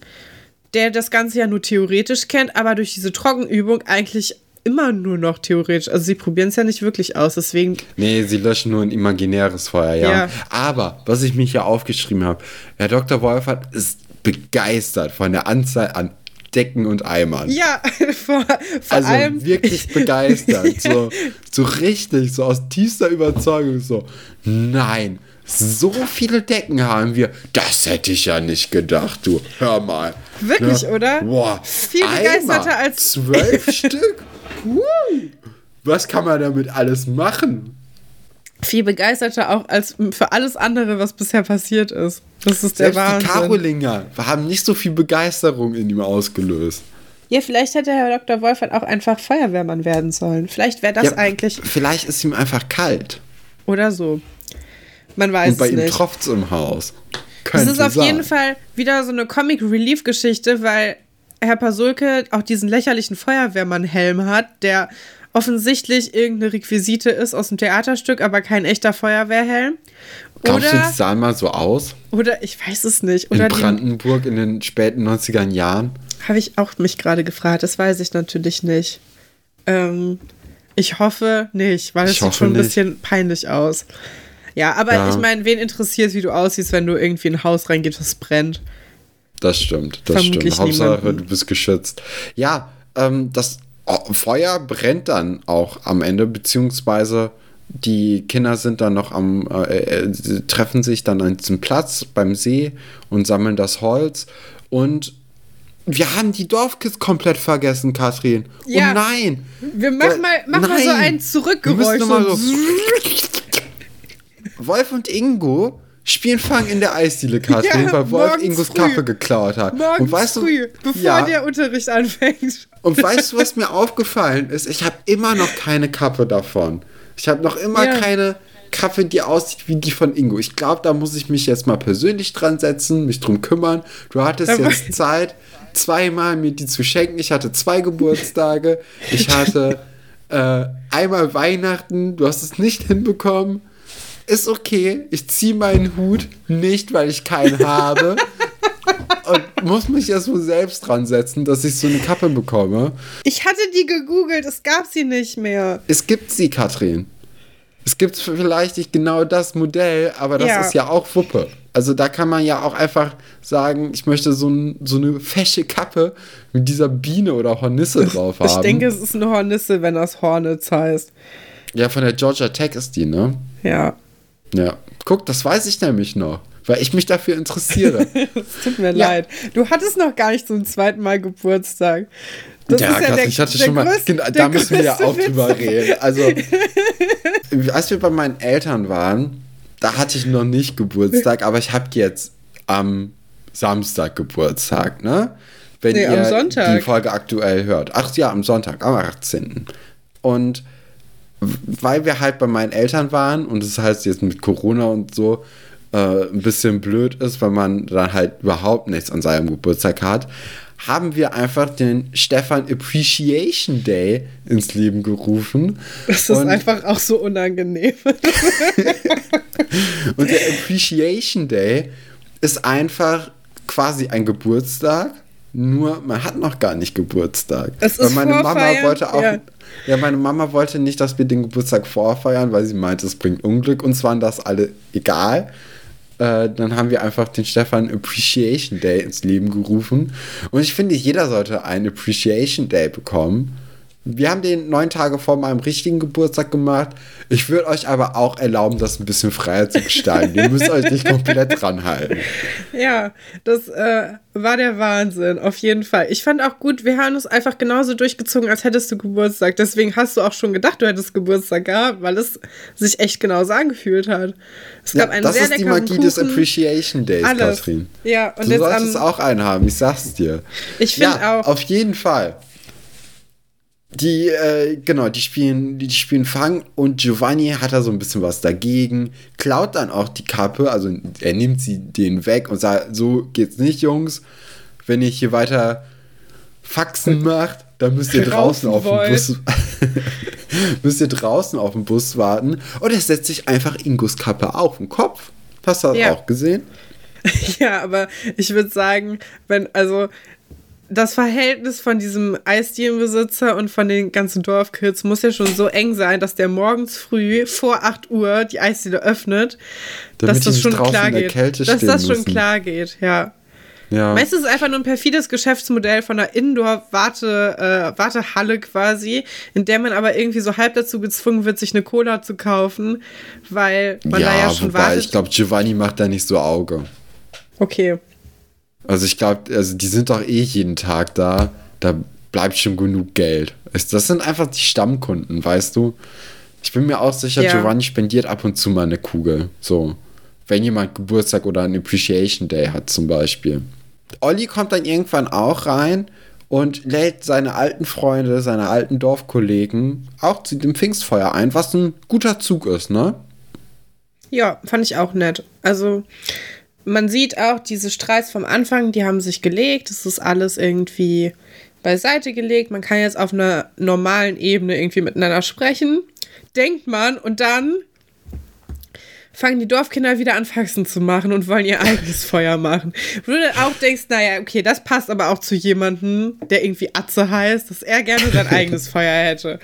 der das Ganze ja nur theoretisch kennt, aber durch diese Trockenübung eigentlich immer nur noch theoretisch. Also sie probieren es ja nicht wirklich aus, deswegen. Nee, sie löschen nur ein imaginäres Feuer, ja. ja. Aber, was ich mich hier aufgeschrieben habe, Herr Dr. Wolfert ist begeistert von der Anzahl an Decken und Eimern. Ja, vor, vor also allem. wirklich begeistert. so, so richtig, so aus tiefster Überzeugung. So, nein, so viele Decken haben wir. Das hätte ich ja nicht gedacht, du. Hör mal. Wirklich, ne? oder? Boah. Viel begeisterter als. Zwölf Stück? Was kann man damit alles machen? Viel begeisterter auch als für alles andere, was bisher passiert ist. Das ist der Selbst Wahnsinn. Die Karolinger haben nicht so viel Begeisterung in ihm ausgelöst. Ja, vielleicht hätte Herr Dr. Wolfert auch einfach Feuerwehrmann werden sollen. Vielleicht wäre das ja, eigentlich. Vielleicht ist ihm einfach kalt. Oder so. Man weiß Und bei es nicht. ihm tropft es im Haus. Könnte es ist auf sein. jeden Fall wieder so eine Comic-Relief-Geschichte, weil Herr Pasulke auch diesen lächerlichen Feuerwehrmann-Helm hat, der offensichtlich irgendeine Requisite ist aus dem Theaterstück, aber kein echter Feuerwehrhelm. Glaubst du, die sahen mal so aus? Oder ich weiß es nicht. Oder in Brandenburg in den späten 90er Jahren? Habe ich auch mich gerade gefragt. Das weiß ich natürlich nicht. Ähm, ich hoffe nicht, weil es sieht schon ein nicht. bisschen peinlich aus. Ja, aber ja. ich meine, wen interessiert, wie du aussiehst, wenn du irgendwie in ein Haus reingehst, das brennt? Das stimmt, das Vermutlich stimmt. Hauptsache, niemanden. du bist geschützt. Ja, ähm, das Feuer brennt dann auch am Ende, beziehungsweise die Kinder sind dann noch am, äh, äh treffen sich dann an diesem Platz beim See und sammeln das Holz. Und wir haben die Dorfkids komplett vergessen, Kathrin. Oh ja. Oh nein! Wir machen äh, mal, mach mal so ein Zurückgeräusch. Wir mal so Wolf und Ingo spielen Fang in der Eisdiele, Kathrin, ja, weil Wolf Ingos früh. Kappe geklaut hat. Morgens und weißt früh, du, bevor ja. der Unterricht anfängt. Und weißt du, was mir aufgefallen ist? Ich habe immer noch keine Kappe davon. Ich habe noch immer ja. keine Kappe, die aussieht wie die von Ingo. Ich glaube, da muss ich mich jetzt mal persönlich dran setzen, mich drum kümmern. Du hattest jetzt Zeit, zweimal mir die zu schenken. Ich hatte zwei Geburtstage. Ich hatte äh, einmal Weihnachten. Du hast es nicht hinbekommen. Ist okay. Ich ziehe meinen Hut nicht, weil ich keinen habe. und muss mich erst wohl selbst dran setzen, dass ich so eine Kappe bekomme. Ich hatte die gegoogelt, es gab sie nicht mehr. Es gibt sie, Katrin. Es gibt vielleicht nicht genau das Modell, aber das ja. ist ja auch Wuppe. Also da kann man ja auch einfach sagen, ich möchte so, ein, so eine fesche Kappe mit dieser Biene oder Hornisse drauf haben. Ich denke, es ist eine Hornisse, wenn das Hornets heißt. Ja, von der Georgia Tech ist die, ne? Ja. Ja. Guck, das weiß ich nämlich noch weil ich mich dafür interessiere. Es tut mir ja. leid. Du hattest noch gar nicht zum zweiten Mal Geburtstag. Das ja, ja der, ich hatte schon mal. Größte, genau, da müssen wir ja auch Witz. drüber reden. Also, als wir bei meinen Eltern waren, da hatte ich noch nicht Geburtstag, aber ich habe jetzt am Samstag Geburtstag, ne? Wenn nee, ihr die Folge aktuell hört. Ach ja, am Sonntag, am 18. Und weil wir halt bei meinen Eltern waren und das heißt jetzt mit Corona und so, äh, ein bisschen blöd ist, weil man dann halt überhaupt nichts an seinem Geburtstag hat, haben wir einfach den Stefan Appreciation Day ins Leben gerufen. Das ist und einfach auch so unangenehm. und der Appreciation Day ist einfach quasi ein Geburtstag, nur man hat noch gar nicht Geburtstag. Es ist weil meine Mama wollte auch. Ja. Ja. meine Mama wollte nicht, dass wir den Geburtstag vorfeiern, weil sie meinte, es bringt Unglück. Uns waren das alle egal. Äh, dann haben wir einfach den Stefan Appreciation Day ins Leben gerufen. Und ich finde, jeder sollte einen Appreciation Day bekommen. Wir haben den neun Tage vor meinem richtigen Geburtstag gemacht. Ich würde euch aber auch erlauben, das ein bisschen freier zu gestalten. Ihr müsst euch nicht komplett dran halten. Ja, das äh, war der Wahnsinn, auf jeden Fall. Ich fand auch gut, wir haben es einfach genauso durchgezogen, als hättest du Geburtstag. Deswegen hast du auch schon gedacht, du hättest Geburtstag gehabt, weil es sich echt genauso angefühlt hat. Es gab ja, einen das sehr ist die Magie Kuchen. des Appreciation Days, Alles. Katrin. Ja, und du solltest auch einen haben, ich sag's dir. Ich finde ja, auch. Auf jeden Fall. Die, äh, genau, die spielen, die, die spielen Fang und Giovanni hat da so ein bisschen was dagegen, klaut dann auch die Kappe, also er nimmt sie den weg und sagt, so geht's nicht, Jungs. Wenn ihr hier weiter Faxen macht, dann müsst ihr draußen auf dem Bus müsst ihr draußen auf dem Bus warten. Und er setzt sich einfach Ingos Kappe auf den Kopf. Hast du das ja. auch gesehen? Ja, aber ich würde sagen, wenn, also das Verhältnis von diesem Eisdielenbesitzer und von den ganzen Dorfkids muss ja schon so eng sein, dass der morgens früh vor 8 Uhr die Eisdiele öffnet, Damit dass das schon klar geht. Dass das schon klar geht, ja. Ja. Meistens ist es einfach nur ein perfides Geschäftsmodell von einer Indoor-Wartehalle äh, quasi, in der man aber irgendwie so halb dazu gezwungen wird, sich eine Cola zu kaufen, weil man ja, da ja schon wobei, wartet. Ich glaube, Giovanni macht da nicht so Auge. Okay. Also ich glaube, also die sind doch eh jeden Tag da. Da bleibt schon genug Geld. Das sind einfach die Stammkunden, weißt du? Ich bin mir auch sicher, ja. Giovanni spendiert ab und zu mal eine Kugel. So. Wenn jemand Geburtstag oder einen Appreciation Day hat, zum Beispiel. Olli kommt dann irgendwann auch rein und lädt seine alten Freunde, seine alten Dorfkollegen auch zu dem Pfingstfeuer ein, was ein guter Zug ist, ne? Ja, fand ich auch nett. Also, man sieht auch diese Streits vom Anfang, die haben sich gelegt. Es ist alles irgendwie beiseite gelegt. Man kann jetzt auf einer normalen Ebene irgendwie miteinander sprechen. Denkt man und dann fangen die Dorfkinder wieder an, Faxen zu machen und wollen ihr eigenes Feuer machen. Wo du dann auch denkst, naja, okay, das passt aber auch zu jemandem, der irgendwie Atze heißt, dass er gerne sein eigenes Feuer hätte.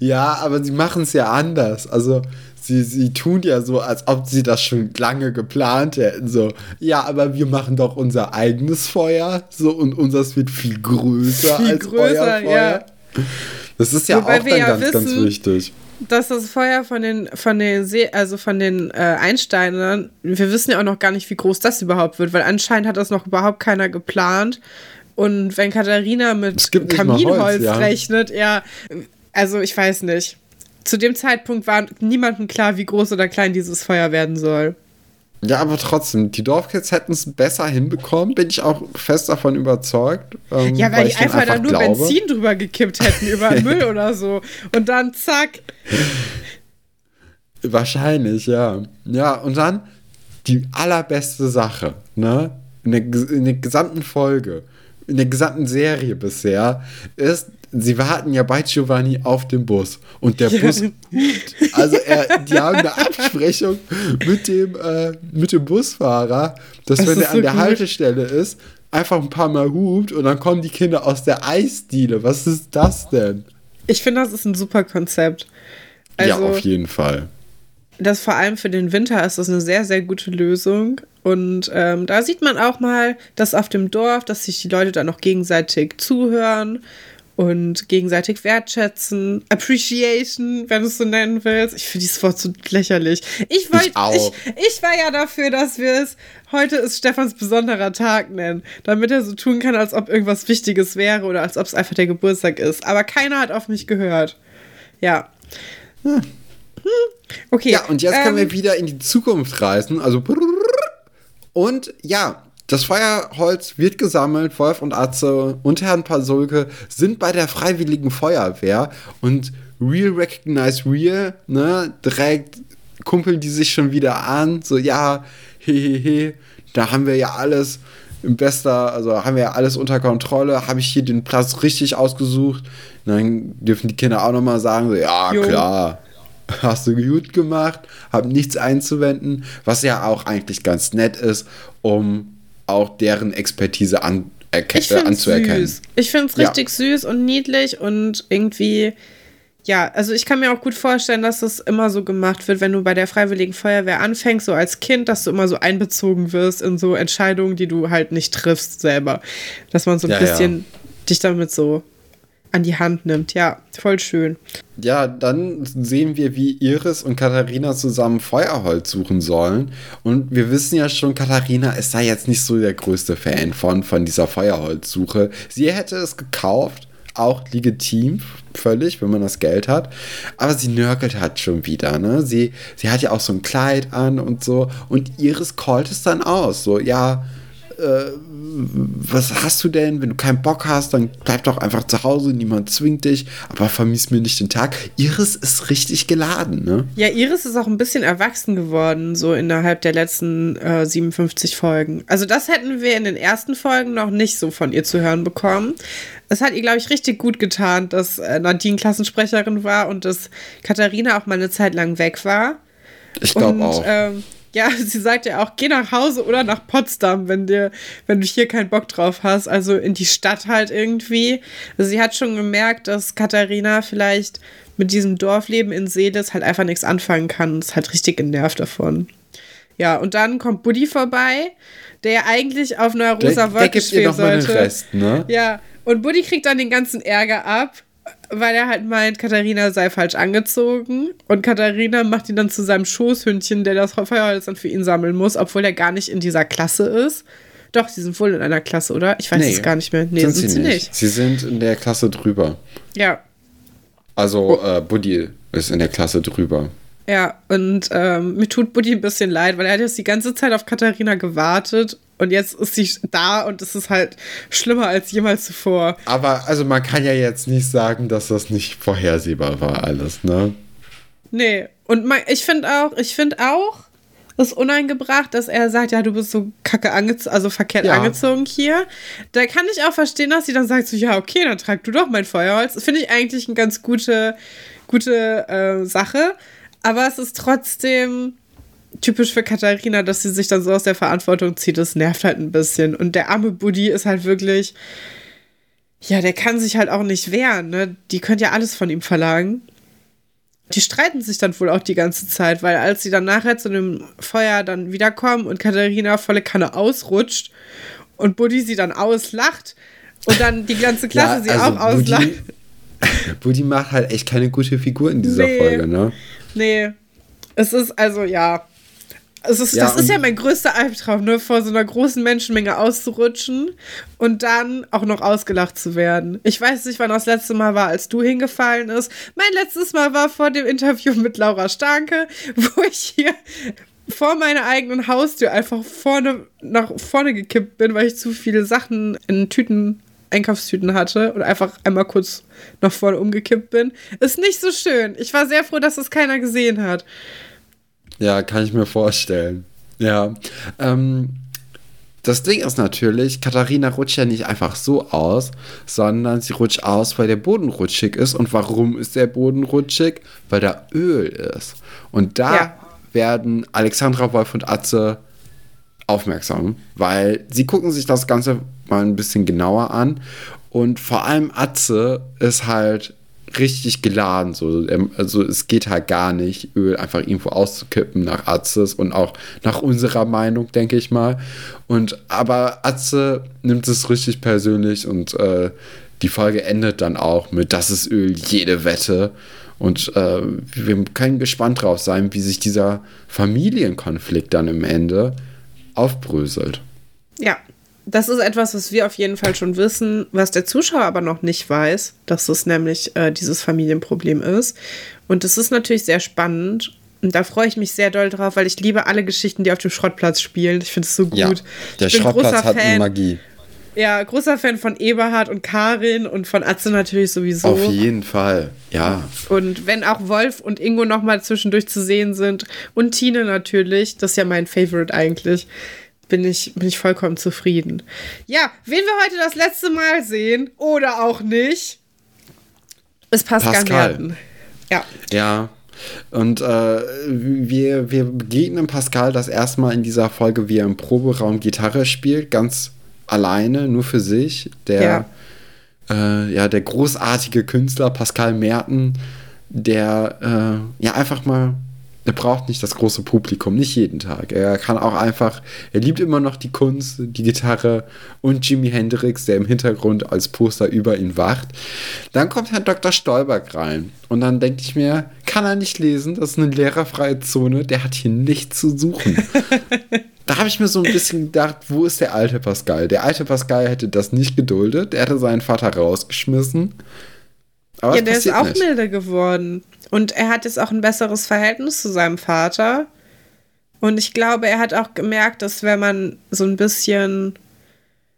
Ja, aber sie machen es ja anders. Also sie, sie tun ja so, als ob sie das schon lange geplant hätten. So, ja, aber wir machen doch unser eigenes Feuer. So, und unseres wird viel größer viel als größer, euer Feuer. Ja. Das ist ja Wobei auch dann ja ganz, wissen, ganz wichtig. Dass das Feuer von den, von den, See, also von den äh, Einsteinern, wir wissen ja auch noch gar nicht, wie groß das überhaupt wird, weil anscheinend hat das noch überhaupt keiner geplant. Und wenn Katharina mit Kaminholz Holz, ja. rechnet, ja, also ich weiß nicht. Zu dem Zeitpunkt war niemandem klar, wie groß oder klein dieses Feuer werden soll. Ja, aber trotzdem, die Dorfkids hätten es besser hinbekommen, bin ich auch fest davon überzeugt. Ähm, ja, weil, weil die einfach, einfach da nur glaube. Benzin drüber gekippt hätten, über Müll oder so. Und dann zack. Wahrscheinlich, ja. Ja, und dann die allerbeste Sache, ne? In der, in der gesamten Folge, in der gesamten Serie bisher, ist, sie warten ja bei Giovanni auf dem Bus und der Bus hupt. Also er, die haben eine Absprechung mit dem, äh, mit dem Busfahrer, dass das wenn er so an der gut. Haltestelle ist, einfach ein paar Mal hupt und dann kommen die Kinder aus der Eisdiele. Was ist das denn? Ich finde, das ist ein super Konzept. Also, ja, auf jeden Fall. Das vor allem für den Winter ist das eine sehr, sehr gute Lösung. Und ähm, da sieht man auch mal, dass auf dem Dorf, dass sich die Leute dann noch gegenseitig zuhören und gegenseitig wertschätzen, Appreciation, wenn du es so nennen willst. Ich finde dieses Wort so lächerlich. Ich, wollt, ich, ich, ich, war ja dafür, dass wir es heute ist Stefans besonderer Tag nennen, damit er so tun kann, als ob irgendwas Wichtiges wäre oder als ob es einfach der Geburtstag ist. Aber keiner hat auf mich gehört. Ja. Hm. Okay. Ja, und jetzt ähm, können wir ähm, wieder in die Zukunft reisen. Also. Und ja, das Feuerholz wird gesammelt. Wolf und Atze und Herrn Pasulke sind bei der Freiwilligen Feuerwehr und Real Recognize Real, ne, direkt kumpeln die sich schon wieder an. So, ja, hehehe, da haben wir ja alles im bester, also haben wir ja alles unter Kontrolle. Habe ich hier den Platz richtig ausgesucht? Und dann dürfen die Kinder auch nochmal sagen, so, ja, jo. klar, hast du gut gemacht, hab nichts einzuwenden, was ja auch eigentlich ganz nett ist, um auch deren Expertise an, ich äh, anzuerkennen. Süß. Ich finde es richtig ja. süß und niedlich und irgendwie, ja, also ich kann mir auch gut vorstellen, dass das immer so gemacht wird, wenn du bei der Freiwilligen Feuerwehr anfängst, so als Kind, dass du immer so einbezogen wirst in so Entscheidungen, die du halt nicht triffst selber. Dass man so ein ja, bisschen ja. dich damit so an die Hand nimmt. Ja, voll schön. Ja, dann sehen wir, wie Iris und Katharina zusammen Feuerholz suchen sollen. Und wir wissen ja schon, Katharina ist da jetzt nicht so der größte Fan von, von dieser Feuerholzsuche. Sie hätte es gekauft, auch legitim, völlig, wenn man das Geld hat. Aber sie nörgelt halt schon wieder, ne? Sie, sie hat ja auch so ein Kleid an und so. Und Iris callt es dann aus. So, ja, äh, was hast du denn? Wenn du keinen Bock hast, dann bleib doch einfach zu Hause, niemand zwingt dich, aber vermiss mir nicht den Tag. Iris ist richtig geladen, ne? Ja, Iris ist auch ein bisschen erwachsen geworden, so innerhalb der letzten äh, 57 Folgen. Also das hätten wir in den ersten Folgen noch nicht so von ihr zu hören bekommen. Es hat ihr, glaube ich, richtig gut getan, dass äh, Nadine Klassensprecherin war und dass Katharina auch mal eine Zeit lang weg war. Ich glaube auch. Ähm, ja, sie sagt ja auch, geh nach Hause oder nach Potsdam, wenn dir, wenn du hier keinen Bock drauf hast. Also in die Stadt halt irgendwie. Also sie hat schon gemerkt, dass Katharina vielleicht mit diesem Dorfleben in Seeles halt einfach nichts anfangen kann und ist halt richtig genervt davon. Ja, und dann kommt Buddy vorbei, der ja eigentlich auf einer rosa Wolke stehen sollte. Rest, ne? Ja, und Buddy kriegt dann den ganzen Ärger ab weil er halt meint, Katharina sei falsch angezogen. Und Katharina macht ihn dann zu seinem Schoßhündchen, der das Feuerholz dann für ihn sammeln muss, obwohl er gar nicht in dieser Klasse ist. Doch, sie sind wohl in einer Klasse, oder? Ich weiß nee, es gar nicht mehr. Nee, sind, sind sie, nicht. nicht. Sie sind in der Klasse drüber. Ja. Also, oh. äh, Buddy ist in der Klasse drüber. Ja, und ähm, mir tut Buddy ein bisschen leid, weil er hat jetzt die ganze Zeit auf Katharina gewartet und jetzt ist sie da und es ist halt schlimmer als jemals zuvor. Aber also man kann ja jetzt nicht sagen, dass das nicht vorhersehbar war alles, ne? Nee, und man, ich finde auch, ich finde auch, ist uneingebracht, dass er sagt, ja, du bist so kacke angezogen, also verkehrt ja. angezogen hier. Da kann ich auch verstehen, dass sie dann sagt, so, ja, okay, dann trag du doch mein Feuerholz. Das finde ich eigentlich eine ganz gute, gute äh, Sache. Aber es ist trotzdem typisch für Katharina, dass sie sich dann so aus der Verantwortung zieht. Das nervt halt ein bisschen. Und der arme Buddy ist halt wirklich, ja, der kann sich halt auch nicht wehren. Ne? Die könnt ja alles von ihm verlangen. Die streiten sich dann wohl auch die ganze Zeit, weil als sie dann nachher zu dem Feuer dann wiederkommen und Katharina volle Kanne ausrutscht und Buddy sie dann auslacht und dann die ganze Klasse ja, also sie auch auslacht. Buddy macht halt echt keine gute Figur in dieser nee, Folge, ne? Nee. Es ist also, ja. Es ist, ja, das ist ja mein größter Albtraum, ne, vor so einer großen Menschenmenge auszurutschen und dann auch noch ausgelacht zu werden. Ich weiß nicht, wann das letzte Mal war, als du hingefallen ist. Mein letztes Mal war vor dem Interview mit Laura Starke, wo ich hier vor meiner eigenen Haustür einfach vorne nach vorne gekippt bin, weil ich zu viele Sachen in Tüten Einkaufstüten hatte und einfach einmal kurz nach vorne umgekippt bin. Ist nicht so schön. Ich war sehr froh, dass es keiner gesehen hat. Ja, kann ich mir vorstellen. Ja. Ähm, das Ding ist natürlich, Katharina rutscht ja nicht einfach so aus, sondern sie rutscht aus, weil der Boden rutschig ist. Und warum ist der Boden rutschig? Weil da Öl ist. Und da ja. werden Alexandra Wolf und Atze aufmerksam, weil sie gucken sich das Ganze mal ein bisschen genauer an. Und vor allem Atze ist halt richtig geladen. So. Also es geht halt gar nicht, Öl einfach irgendwo auszukippen nach Atzes und auch nach unserer Meinung, denke ich mal. Und aber Atze nimmt es richtig persönlich und äh, die Folge endet dann auch mit Das ist Öl, jede Wette. Und äh, wir können gespannt drauf sein, wie sich dieser Familienkonflikt dann im Ende aufbröselt. Ja, das ist etwas, was wir auf jeden Fall schon wissen, was der Zuschauer aber noch nicht weiß, dass es nämlich äh, dieses Familienproblem ist. Und das ist natürlich sehr spannend. Und da freue ich mich sehr doll drauf, weil ich liebe alle Geschichten, die auf dem Schrottplatz spielen. Ich finde es so gut. Ja, der Schrottplatz hat Fan. Magie. Ja, großer Fan von Eberhard und Karin und von Atze natürlich sowieso. Auf jeden Fall, ja. Und wenn auch Wolf und Ingo nochmal zwischendurch zu sehen sind und Tine natürlich, das ist ja mein Favorite eigentlich, bin ich, bin ich vollkommen zufrieden. Ja, wen wir heute das letzte Mal sehen oder auch nicht, ist Pascal, Pascal. Merten. Ja. Ja. Und äh, wir, wir begegnen Pascal das erste Mal in dieser Folge, wie er im Proberaum Gitarre spielt, ganz alleine, nur für sich. Der, ja. Äh, ja, der großartige Künstler Pascal Merten, der äh, ja einfach mal er braucht nicht das große Publikum, nicht jeden Tag. Er kann auch einfach, er liebt immer noch die Kunst, die Gitarre und Jimi Hendrix, der im Hintergrund als Poster über ihn wacht. Dann kommt Herr Dr. Stolberg rein und dann denke ich mir, kann er nicht lesen, das ist eine lehrerfreie Zone, der hat hier nichts zu suchen. da habe ich mir so ein bisschen gedacht, wo ist der alte Pascal? Der alte Pascal hätte das nicht geduldet, er hätte seinen Vater rausgeschmissen. Aber ja, der ist auch nicht. milder geworden. Und er hat jetzt auch ein besseres Verhältnis zu seinem Vater. Und ich glaube, er hat auch gemerkt, dass wenn man so ein bisschen,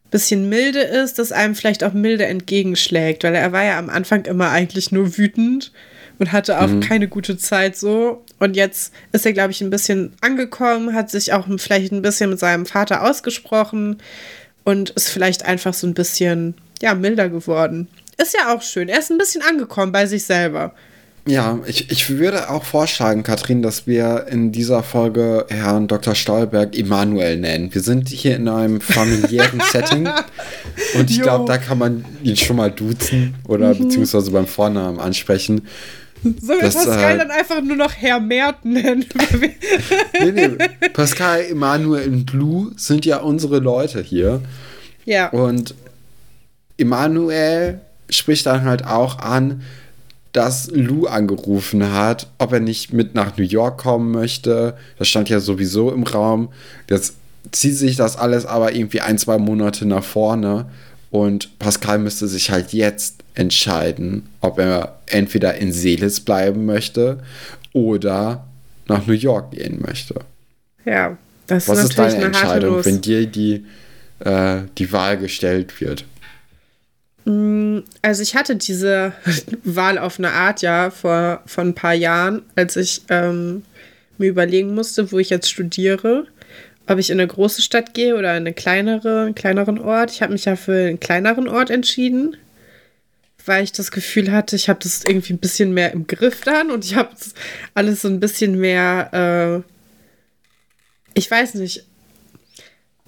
bisschen milde ist, dass einem vielleicht auch milde entgegenschlägt. Weil er war ja am Anfang immer eigentlich nur wütend und hatte auch mhm. keine gute Zeit so. Und jetzt ist er, glaube ich, ein bisschen angekommen, hat sich auch vielleicht ein bisschen mit seinem Vater ausgesprochen und ist vielleicht einfach so ein bisschen, ja, milder geworden. Ist ja auch schön. Er ist ein bisschen angekommen bei sich selber. Ja, ich, ich würde auch vorschlagen, Katrin, dass wir in dieser Folge Herrn Dr. Stolberg Emanuel nennen. Wir sind hier in einem familiären Setting und ich glaube, da kann man ihn schon mal duzen oder mhm. beziehungsweise beim Vornamen ansprechen. Sollen wir Pascal äh, dann einfach nur noch Herr Merten nennen? nee, nee. Pascal, Emanuel und Lou sind ja unsere Leute hier. Ja. Und Emanuel spricht dann halt auch an, dass Lou angerufen hat, ob er nicht mit nach New York kommen möchte. Das stand ja sowieso im Raum. Jetzt zieht sich das alles aber irgendwie ein, zwei Monate nach vorne. Und Pascal müsste sich halt jetzt entscheiden, ob er entweder in Seelis bleiben möchte oder nach New York gehen möchte. Ja, das Was ist, natürlich ist deine Entscheidung, wenn dir die, äh, die Wahl gestellt wird? Mm, also ich hatte diese Wahl auf eine Art ja vor, vor ein paar Jahren, als ich ähm, mir überlegen musste, wo ich jetzt studiere, ob ich in eine große Stadt gehe oder in eine kleinere, einen kleineren Ort. Ich habe mich ja für einen kleineren Ort entschieden, weil ich das Gefühl hatte, ich habe das irgendwie ein bisschen mehr im Griff dann und ich habe alles so ein bisschen mehr, ich weiß nicht,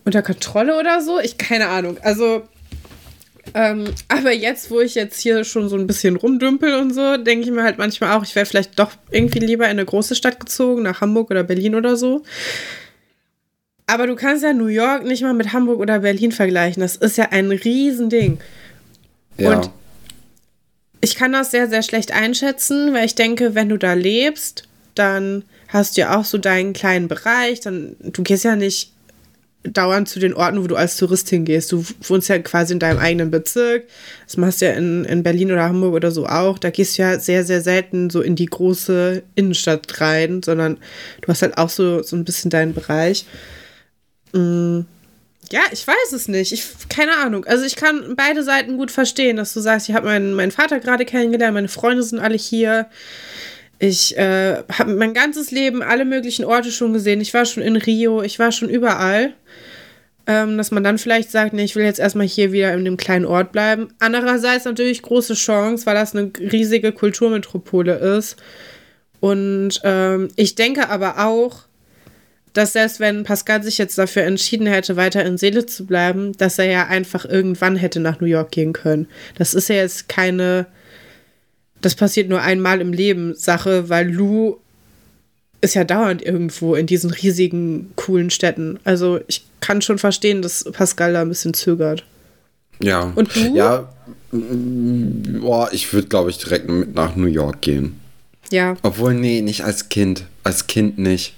unter Kontrolle oder so. Ich keine Ahnung. Also, ähm, aber jetzt, wo ich jetzt hier schon so ein bisschen rumdümpel und so, denke ich mir halt manchmal auch, ich wäre vielleicht doch irgendwie lieber in eine große Stadt gezogen, nach Hamburg oder Berlin oder so. Aber du kannst ja New York nicht mal mit Hamburg oder Berlin vergleichen. Das ist ja ein Riesending. Ja. Und ich kann das sehr, sehr schlecht einschätzen, weil ich denke, wenn du da lebst, dann hast du ja auch so deinen kleinen Bereich. Dann, du gehst ja nicht dauernd zu den Orten, wo du als Tourist hingehst. Du wohnst ja quasi in deinem eigenen Bezirk. Das machst du ja in, in Berlin oder Hamburg oder so auch. Da gehst du ja sehr, sehr selten so in die große Innenstadt rein, sondern du hast halt auch so, so ein bisschen deinen Bereich. Mm. Ja, ich weiß es nicht. Ich, keine Ahnung. Also ich kann beide Seiten gut verstehen, dass du sagst, ich habe meinen, meinen Vater gerade kennengelernt, meine Freunde sind alle hier. Ich äh, habe mein ganzes Leben alle möglichen Orte schon gesehen. Ich war schon in Rio, ich war schon überall. Ähm, dass man dann vielleicht sagt, nee, ich will jetzt erstmal hier wieder in dem kleinen Ort bleiben. Andererseits natürlich große Chance, weil das eine riesige Kulturmetropole ist. Und ähm, ich denke aber auch, dass selbst wenn Pascal sich jetzt dafür entschieden hätte, weiter in Seele zu bleiben, dass er ja einfach irgendwann hätte nach New York gehen können. Das ist ja jetzt keine, das passiert nur einmal im Leben Sache, weil Lou ist ja dauernd irgendwo in diesen riesigen, coolen Städten. Also ich kann schon verstehen, dass Pascal da ein bisschen zögert. Ja. Und du? Ja, boah, ich würde, glaube ich, direkt mit nach New York gehen. Ja. Obwohl, nee, nicht als Kind. Als Kind nicht.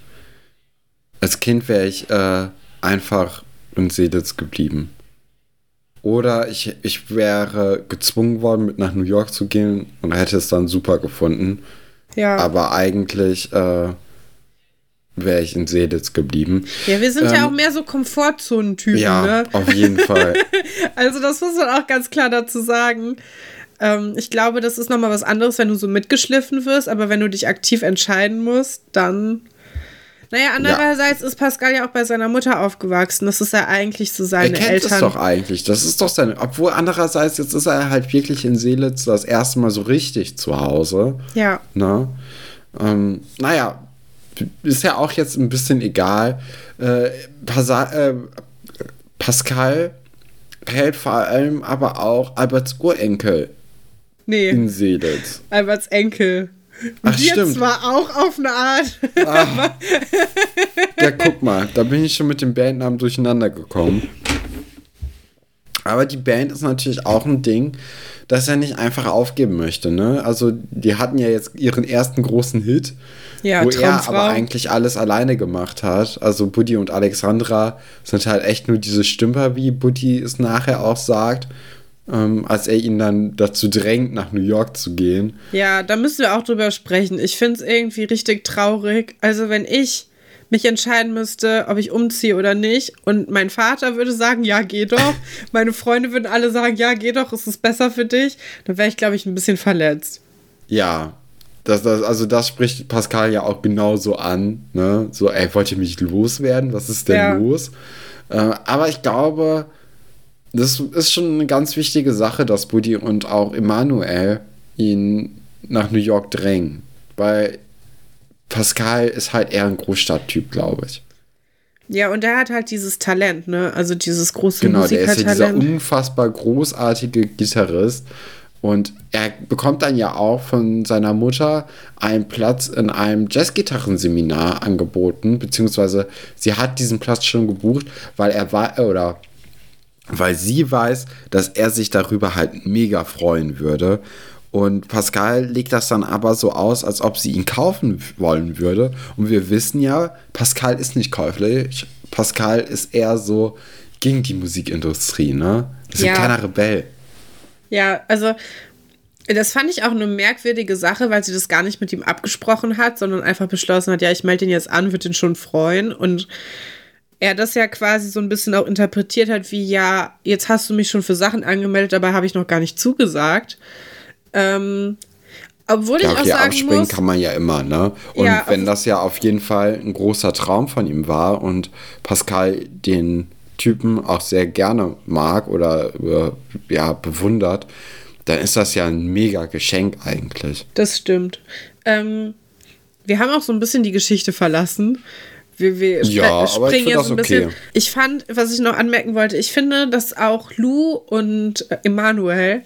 Als Kind wäre ich äh, einfach in Seditz geblieben. Oder ich, ich wäre gezwungen worden, mit nach New York zu gehen und hätte es dann super gefunden. Ja. Aber eigentlich äh, wäre ich in Seditz geblieben. Ja, wir sind ähm, ja auch mehr so Komfortzonen-Typen, ja, ne? auf jeden Fall. also das muss man auch ganz klar dazu sagen. Ähm, ich glaube, das ist nochmal was anderes, wenn du so mitgeschliffen wirst, aber wenn du dich aktiv entscheiden musst, dann naja, andererseits ja. ist Pascal ja auch bei seiner Mutter aufgewachsen. Das ist ja eigentlich so seine er kennt Eltern. Das doch eigentlich. Das ist doch sein. Obwohl andererseits jetzt ist er halt wirklich in Seelitz das erste Mal so richtig zu Hause. Ja. Ne? Ähm, naja, ist ja auch jetzt ein bisschen egal. Äh, äh, Pascal hält vor allem aber auch Alberts Urenkel nee. in Seelitz. Alberts Enkel. Ach, Wir stimmt. zwar auch auf eine Art. Ach. Ja, guck mal, da bin ich schon mit dem Bandnamen durcheinander gekommen. Aber die Band ist natürlich auch ein Ding, das er nicht einfach aufgeben möchte. Ne? Also, die hatten ja jetzt ihren ersten großen Hit, ja, wo Traumfrau. er aber eigentlich alles alleine gemacht hat. Also, Buddy und Alexandra sind halt echt nur diese Stümper, wie Buddy es nachher auch sagt ähm, als er ihn dann dazu drängt, nach New York zu gehen. Ja, da müssen wir auch drüber sprechen. Ich finde es irgendwie richtig traurig. Also, wenn ich mich entscheiden müsste, ob ich umziehe oder nicht. Und mein Vater würde sagen, ja, geh doch. Meine Freunde würden alle sagen, ja, geh doch, es ist besser für dich. Dann wäre ich, glaube ich, ein bisschen verletzt. Ja. Das, das, also das spricht Pascal ja auch genauso an. Ne? So, ey, wollt ihr mich loswerden? Was ist denn ja. los? Äh, aber ich glaube, das ist schon eine ganz wichtige Sache, dass Buddy und auch Emanuel ihn nach New York drängen. Weil Pascal ist halt eher ein Großstadttyp, glaube ich. Ja, und er hat halt dieses Talent, ne? Also dieses große Genau, der ist ja dieser unfassbar großartige Gitarrist. Und er bekommt dann ja auch von seiner Mutter einen Platz in einem Jazzgitarrenseminar angeboten, beziehungsweise sie hat diesen Platz schon gebucht, weil er war, oder weil sie weiß, dass er sich darüber halt mega freuen würde. Und Pascal legt das dann aber so aus, als ob sie ihn kaufen wollen würde. Und wir wissen ja, Pascal ist nicht käuflich. Pascal ist eher so gegen die Musikindustrie, ne? Das ist ja. ein kleiner Rebell. Ja, also das fand ich auch eine merkwürdige Sache, weil sie das gar nicht mit ihm abgesprochen hat, sondern einfach beschlossen hat, ja, ich melde ihn jetzt an, würde ihn schon freuen. Und er das ja quasi so ein bisschen auch interpretiert hat, wie ja, jetzt hast du mich schon für Sachen angemeldet, dabei habe ich noch gar nicht zugesagt. Ähm, obwohl ja, ich auch sagen abspringen muss, kann man ja immer, ne? Und ja, wenn das ja auf jeden Fall ein großer Traum von ihm war und Pascal den Typen auch sehr gerne mag oder äh, ja bewundert, dann ist das ja ein mega Geschenk eigentlich. Das stimmt. Ähm, wir haben auch so ein bisschen die Geschichte verlassen Wir, wir ja, springen jetzt ein bisschen. Okay. Ich fand, was ich noch anmerken wollte, ich finde, dass auch Lou und Emanuel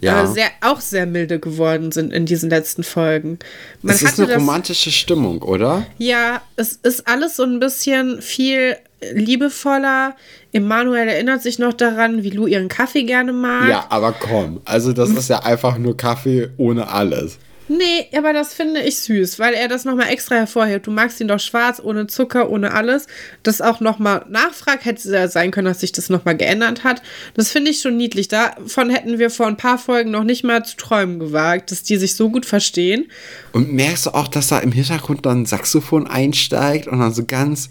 ja. sehr, auch sehr milde geworden sind in diesen letzten Folgen. Man es ist eine das, romantische Stimmung, oder? Ja, es ist alles so ein bisschen viel liebevoller. Emanuel erinnert sich noch daran, wie Lou ihren Kaffee gerne mag. Ja, aber komm, also das ist ja einfach nur Kaffee ohne alles. Nee, aber das finde ich süß, weil er das nochmal extra hervorhebt. Du magst ihn doch schwarz, ohne Zucker, ohne alles. Das auch nochmal nachfragt, hätte ja sein können, dass sich das nochmal geändert hat. Das finde ich schon niedlich. Davon hätten wir vor ein paar Folgen noch nicht mal zu träumen gewagt, dass die sich so gut verstehen. Und merkst du auch, dass da im Hintergrund dann ein Saxophon einsteigt und dann so ganz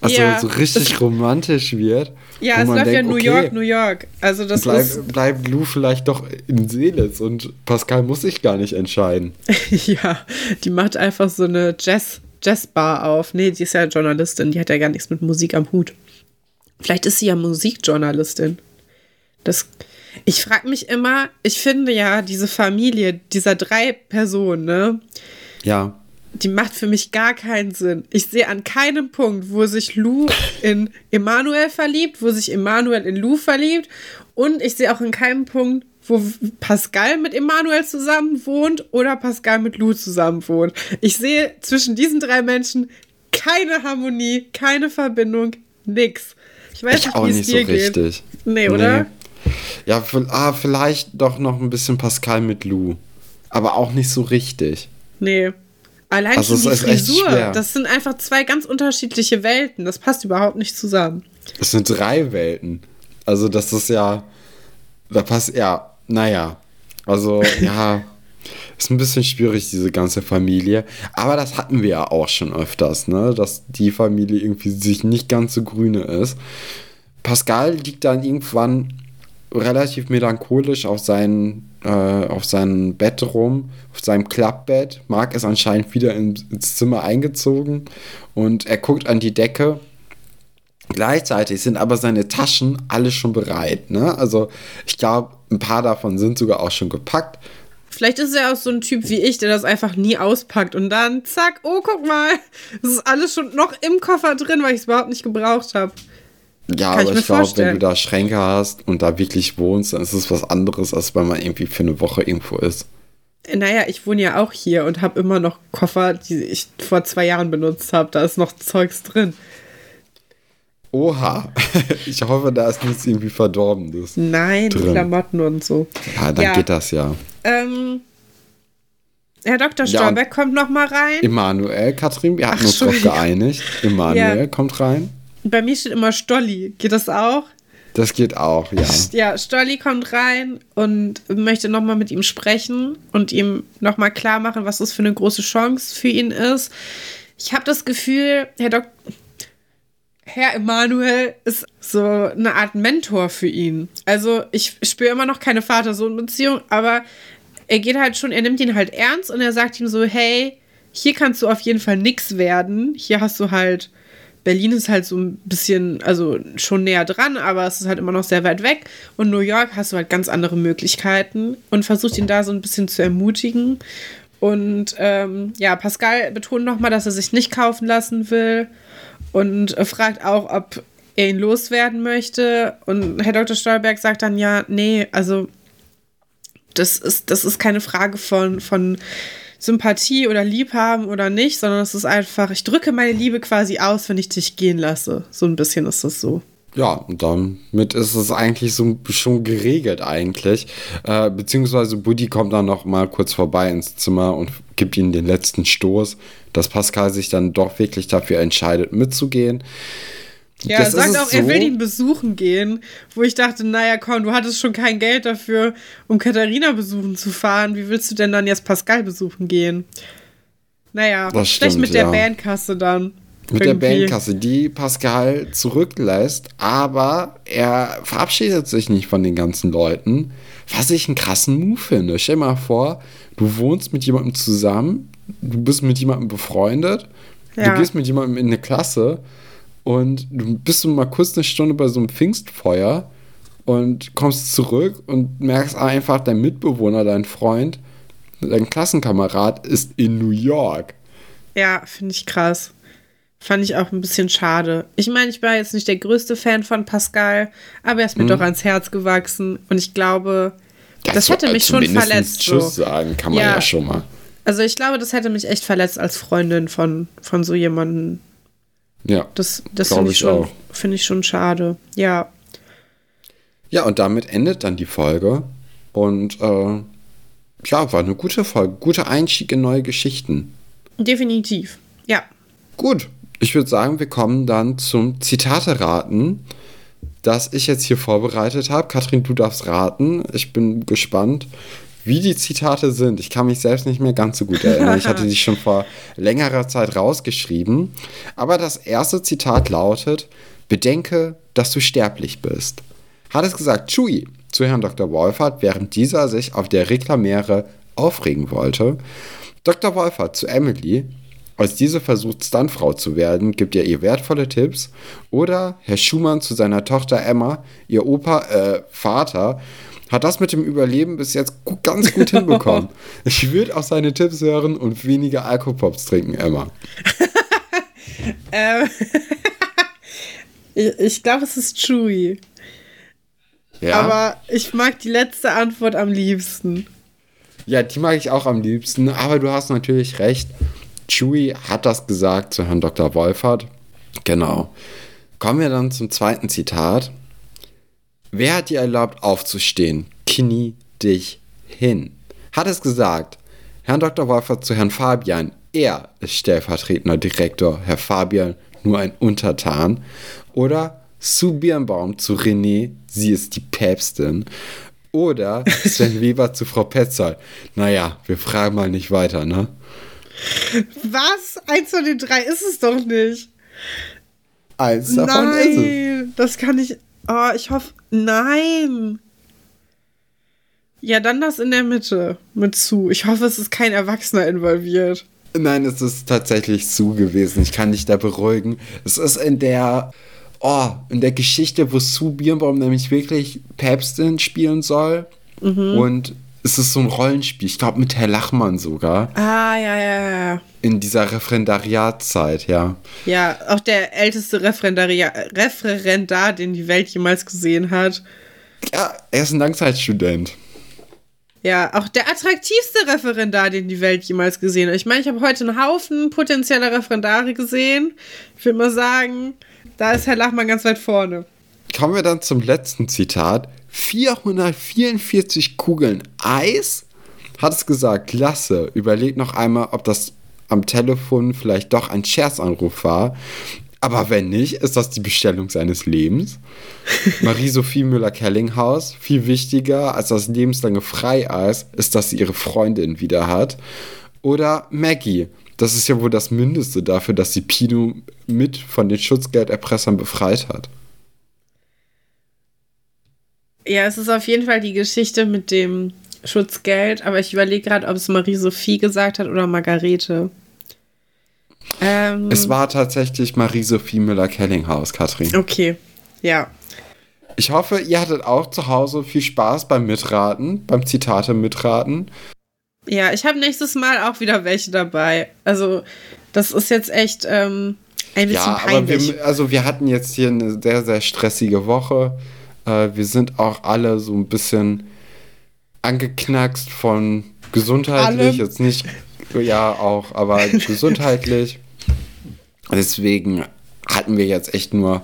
also ja, so richtig romantisch wird. Ja, es läuft denkt, ja New okay, York, New York. Also das bleib, ist bleibt Lou vielleicht doch in Seelitz und Pascal muss sich gar nicht entscheiden. ja, die macht einfach so eine Jazz, Jazzbar auf. Nee, die ist ja Journalistin, die hat ja gar nichts mit Musik am Hut. Vielleicht ist sie ja Musikjournalistin. Das, ich frage mich immer, ich finde ja diese Familie dieser drei Personen, ne? Ja die macht für mich gar keinen Sinn. Ich sehe an keinem Punkt, wo sich Lou in Emanuel verliebt, wo sich Emanuel in Lou verliebt. Und ich sehe auch in keinem Punkt, wo Pascal mit Emanuel zusammen wohnt oder Pascal mit Lou zusammen wohnt. Ich sehe zwischen diesen drei Menschen keine Harmonie, keine Verbindung, nix. Ich weiß ich nicht, wie es dir so geht. Richtig. Nee, oder? Nee. Ja, ah, vielleicht doch noch ein bisschen Pascal mit Lou. Aber auch nicht so richtig. Nee. Allein also schon die Frisur, das sind einfach zwei ganz unterschiedliche Welten. Das passt überhaupt nicht zusammen. Das sind drei Welten. Also das ist ja, da passt ja, naja. Also ja, ist ein bisschen schwierig, diese ganze Familie. Aber das hatten wir ja auch schon öfters, ne? Dass die Familie irgendwie sich nicht ganz so grüne ist. Pascal liegt dann irgendwann relativ melancholisch auf seinen äh, auf seinem Bett rum, auf seinem Klappbett. Marc ist anscheinend wieder ins Zimmer eingezogen und er guckt an die Decke. Gleichzeitig sind aber seine Taschen alle schon bereit. Ne? Also ich glaube, ein paar davon sind sogar auch schon gepackt. Vielleicht ist er auch so ein Typ wie ich, der das einfach nie auspackt und dann zack, oh guck mal, es ist alles schon noch im Koffer drin, weil ich es überhaupt nicht gebraucht habe. Ja, Kann aber ich, ich glaube, wenn du da Schränke hast und da wirklich wohnst, dann ist es was anderes, als wenn man irgendwie für eine Woche irgendwo ist. Naja, ich wohne ja auch hier und habe immer noch Koffer, die ich vor zwei Jahren benutzt habe. Da ist noch Zeugs drin. Oha, ich hoffe, da ist nichts irgendwie Verdorbenes. Nein, drin. Klamotten und so. Ja, dann ja. geht das ja. Ähm, Herr Dr. Stolberg ja, kommt noch mal rein. Emanuel, Katrin, wir hatten Ach, uns darauf geeinigt. Emanuel ja. kommt rein. Bei mir steht immer Stolli. Geht das auch? Das geht auch, ja. Ja, Stolli kommt rein und möchte nochmal mit ihm sprechen und ihm nochmal klar machen, was das für eine große Chance für ihn ist. Ich habe das Gefühl, Herr Dok Herr Emanuel ist so eine Art Mentor für ihn. Also ich spüre immer noch keine Vater-Sohn-Beziehung, aber er geht halt schon, er nimmt ihn halt ernst und er sagt ihm so, hey, hier kannst du auf jeden Fall nichts werden. Hier hast du halt Berlin ist halt so ein bisschen, also schon näher dran, aber es ist halt immer noch sehr weit weg. Und New York hast du halt ganz andere Möglichkeiten und versucht ihn da so ein bisschen zu ermutigen. Und ähm, ja, Pascal betont nochmal, dass er sich nicht kaufen lassen will und fragt auch, ob er ihn loswerden möchte. Und Herr Dr. Stolberg sagt dann, ja, nee, also das ist, das ist keine Frage von, von Sympathie oder Liebhaben oder nicht, sondern es ist einfach, ich drücke meine Liebe quasi aus, wenn ich dich gehen lasse. So ein bisschen ist das so. Ja, und damit ist es eigentlich so schon geregelt eigentlich. Äh, beziehungsweise Buddy kommt dann noch mal kurz vorbei ins Zimmer und gibt ihnen den letzten Stoß, dass Pascal sich dann doch wirklich dafür entscheidet, mitzugehen. Ja, er sagt auch, so. er will ihn besuchen gehen, wo ich dachte, naja, komm, du hattest schon kein Geld dafür, um Katharina besuchen zu fahren. Wie willst du denn dann jetzt Pascal besuchen gehen? Naja, das stimmt, mit ja. der Bandkasse dann. Mit irgendwie. der Bandkasse, die Pascal zurücklässt, aber er verabschiedet sich nicht von den ganzen Leuten, was ich einen krassen Move finde. Stell dir mal vor, du wohnst mit jemandem zusammen, du bist mit jemandem befreundet, ja. du gehst mit jemandem in eine Klasse und du bist so mal kurz eine Stunde bei so einem Pfingstfeuer und kommst zurück und merkst einfach, dein Mitbewohner, dein Freund, dein Klassenkamerad ist in New York. Ja, finde ich krass. Fand ich auch ein bisschen schade. Ich meine, ich war jetzt nicht der größte Fan von Pascal, aber er ist mir hm. doch ans Herz gewachsen. Und ich glaube, das, das hätte mich schon verletzt. Tschüss so. sagen kann man ja. ja schon mal. Also ich glaube, das hätte mich echt verletzt als Freundin von, von so jemandem. Ja. Das, das finde ich, schon, find ich schon schade. Ja. Ja, und damit endet dann die Folge. Und äh, ja, war eine gute Folge. Guter Einstieg in neue Geschichten. Definitiv. Ja. Gut. Ich würde sagen, wir kommen dann zum Zitate-Raten, das ich jetzt hier vorbereitet habe. Katrin, du darfst raten. Ich bin gespannt, wie die Zitate sind. Ich kann mich selbst nicht mehr ganz so gut erinnern. Ich hatte die schon vor längerer Zeit rausgeschrieben. Aber das erste Zitat lautet: Bedenke, dass du sterblich bist. Hat es gesagt Chui zu Herrn Dr. Wolfert, während dieser sich auf der Reklamiere aufregen wollte. Dr. Wolfert zu Emily, als diese versucht, Stuntfrau zu werden, gibt er ihr wertvolle Tipps. Oder Herr Schumann zu seiner Tochter Emma, ihr Opa, äh, Vater, hat das mit dem Überleben bis jetzt ganz gut hinbekommen. Ich würde auch seine Tipps hören und weniger Alkopops trinken, Emma. ähm, ich, ich glaube, es ist Chewie. Ja. Aber ich mag die letzte Antwort am liebsten. Ja, die mag ich auch am liebsten, aber du hast natürlich recht. Chewie hat das gesagt zu Herrn Dr. Wolfert. Genau. Kommen wir dann zum zweiten Zitat. Wer hat dir erlaubt, aufzustehen? Knie dich hin. Hat es gesagt. Herrn Dr. Wolfert zu Herrn Fabian. Er ist stellvertretender Direktor. Herr Fabian nur ein Untertan. Oder Sue Birnbaum zu René. Sie ist die Päpstin. Oder Sven Weber zu Frau Petzold. Naja, wir fragen mal nicht weiter, ne? Was? Eins von den drei ist es doch nicht. Eins davon Nein, ist es. Das kann ich. Oh, ich hoffe. Nein. Ja, dann das in der Mitte mit zu. Ich hoffe, es ist kein Erwachsener involviert. Nein, es ist tatsächlich zu gewesen. Ich kann dich da beruhigen. Es ist in der, oh, in der Geschichte, wo Sue Birnbaum nämlich wirklich Päpstin spielen soll. Mhm. Und es ist so ein Rollenspiel. Ich glaube, mit Herr Lachmann sogar. Ah, ja, ja, ja. In dieser Referendariatzeit, ja. Ja, auch der älteste Referendaria Referendar, den die Welt jemals gesehen hat. Ja, er ist ein Langzeitstudent. Ja, auch der attraktivste Referendar, den die Welt jemals gesehen hat. Ich meine, ich habe heute einen Haufen potenzieller Referendare gesehen. Ich würde mal sagen, da ist Herr Lachmann ganz weit vorne. Kommen wir dann zum letzten Zitat. 444 Kugeln Eis? Hat es gesagt, Lasse, überleg noch einmal, ob das am Telefon vielleicht doch ein Scherzanruf war. Aber wenn nicht, ist das die Bestellung seines Lebens. Marie-Sophie Müller-Kellinghaus, viel wichtiger als das lebenslange Freieis, ist, dass sie ihre Freundin wieder hat. Oder Maggie, das ist ja wohl das Mindeste dafür, dass sie Pino mit von den Schutzgelderpressern befreit hat. Ja, es ist auf jeden Fall die Geschichte mit dem Schutzgeld, aber ich überlege gerade, ob es Marie-Sophie gesagt hat oder Margarete. Ähm, es war tatsächlich Marie-Sophie Müller-Kellinghaus, Katrin. Okay, ja. Ich hoffe, ihr hattet auch zu Hause viel Spaß beim Mitraten, beim Zitate mitraten. Ja, ich habe nächstes Mal auch wieder welche dabei. Also, das ist jetzt echt ähm, ein bisschen ja, peinlich. Aber wir, also wir hatten jetzt hier eine sehr, sehr stressige Woche. Äh, wir sind auch alle so ein bisschen angeknackst von gesundheitlich, alle. jetzt nicht, ja auch, aber gesundheitlich. Deswegen hatten wir jetzt echt nur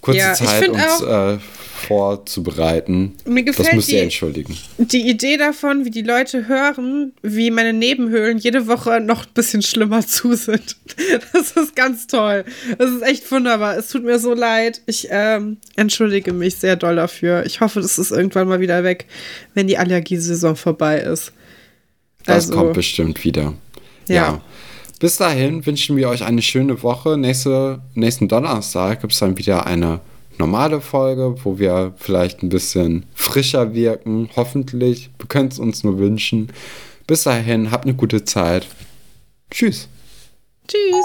kurze ja, Zeit, uns auch, äh, vorzubereiten. Mir gefällt das müsst ihr entschuldigen. Die Idee davon, wie die Leute hören, wie meine Nebenhöhlen jede Woche noch ein bisschen schlimmer zu sind. Das ist ganz toll. Das ist echt wunderbar. Es tut mir so leid. Ich ähm, entschuldige mich sehr doll dafür. Ich hoffe, das ist irgendwann mal wieder weg, wenn die Allergiesaison vorbei ist. Das also, kommt bestimmt wieder. ja. ja. Bis dahin wünschen wir euch eine schöne Woche. Nächste, nächsten Donnerstag gibt es dann wieder eine normale Folge, wo wir vielleicht ein bisschen frischer wirken. Hoffentlich. Wir können es uns nur wünschen. Bis dahin, habt eine gute Zeit. Tschüss. Tschüss.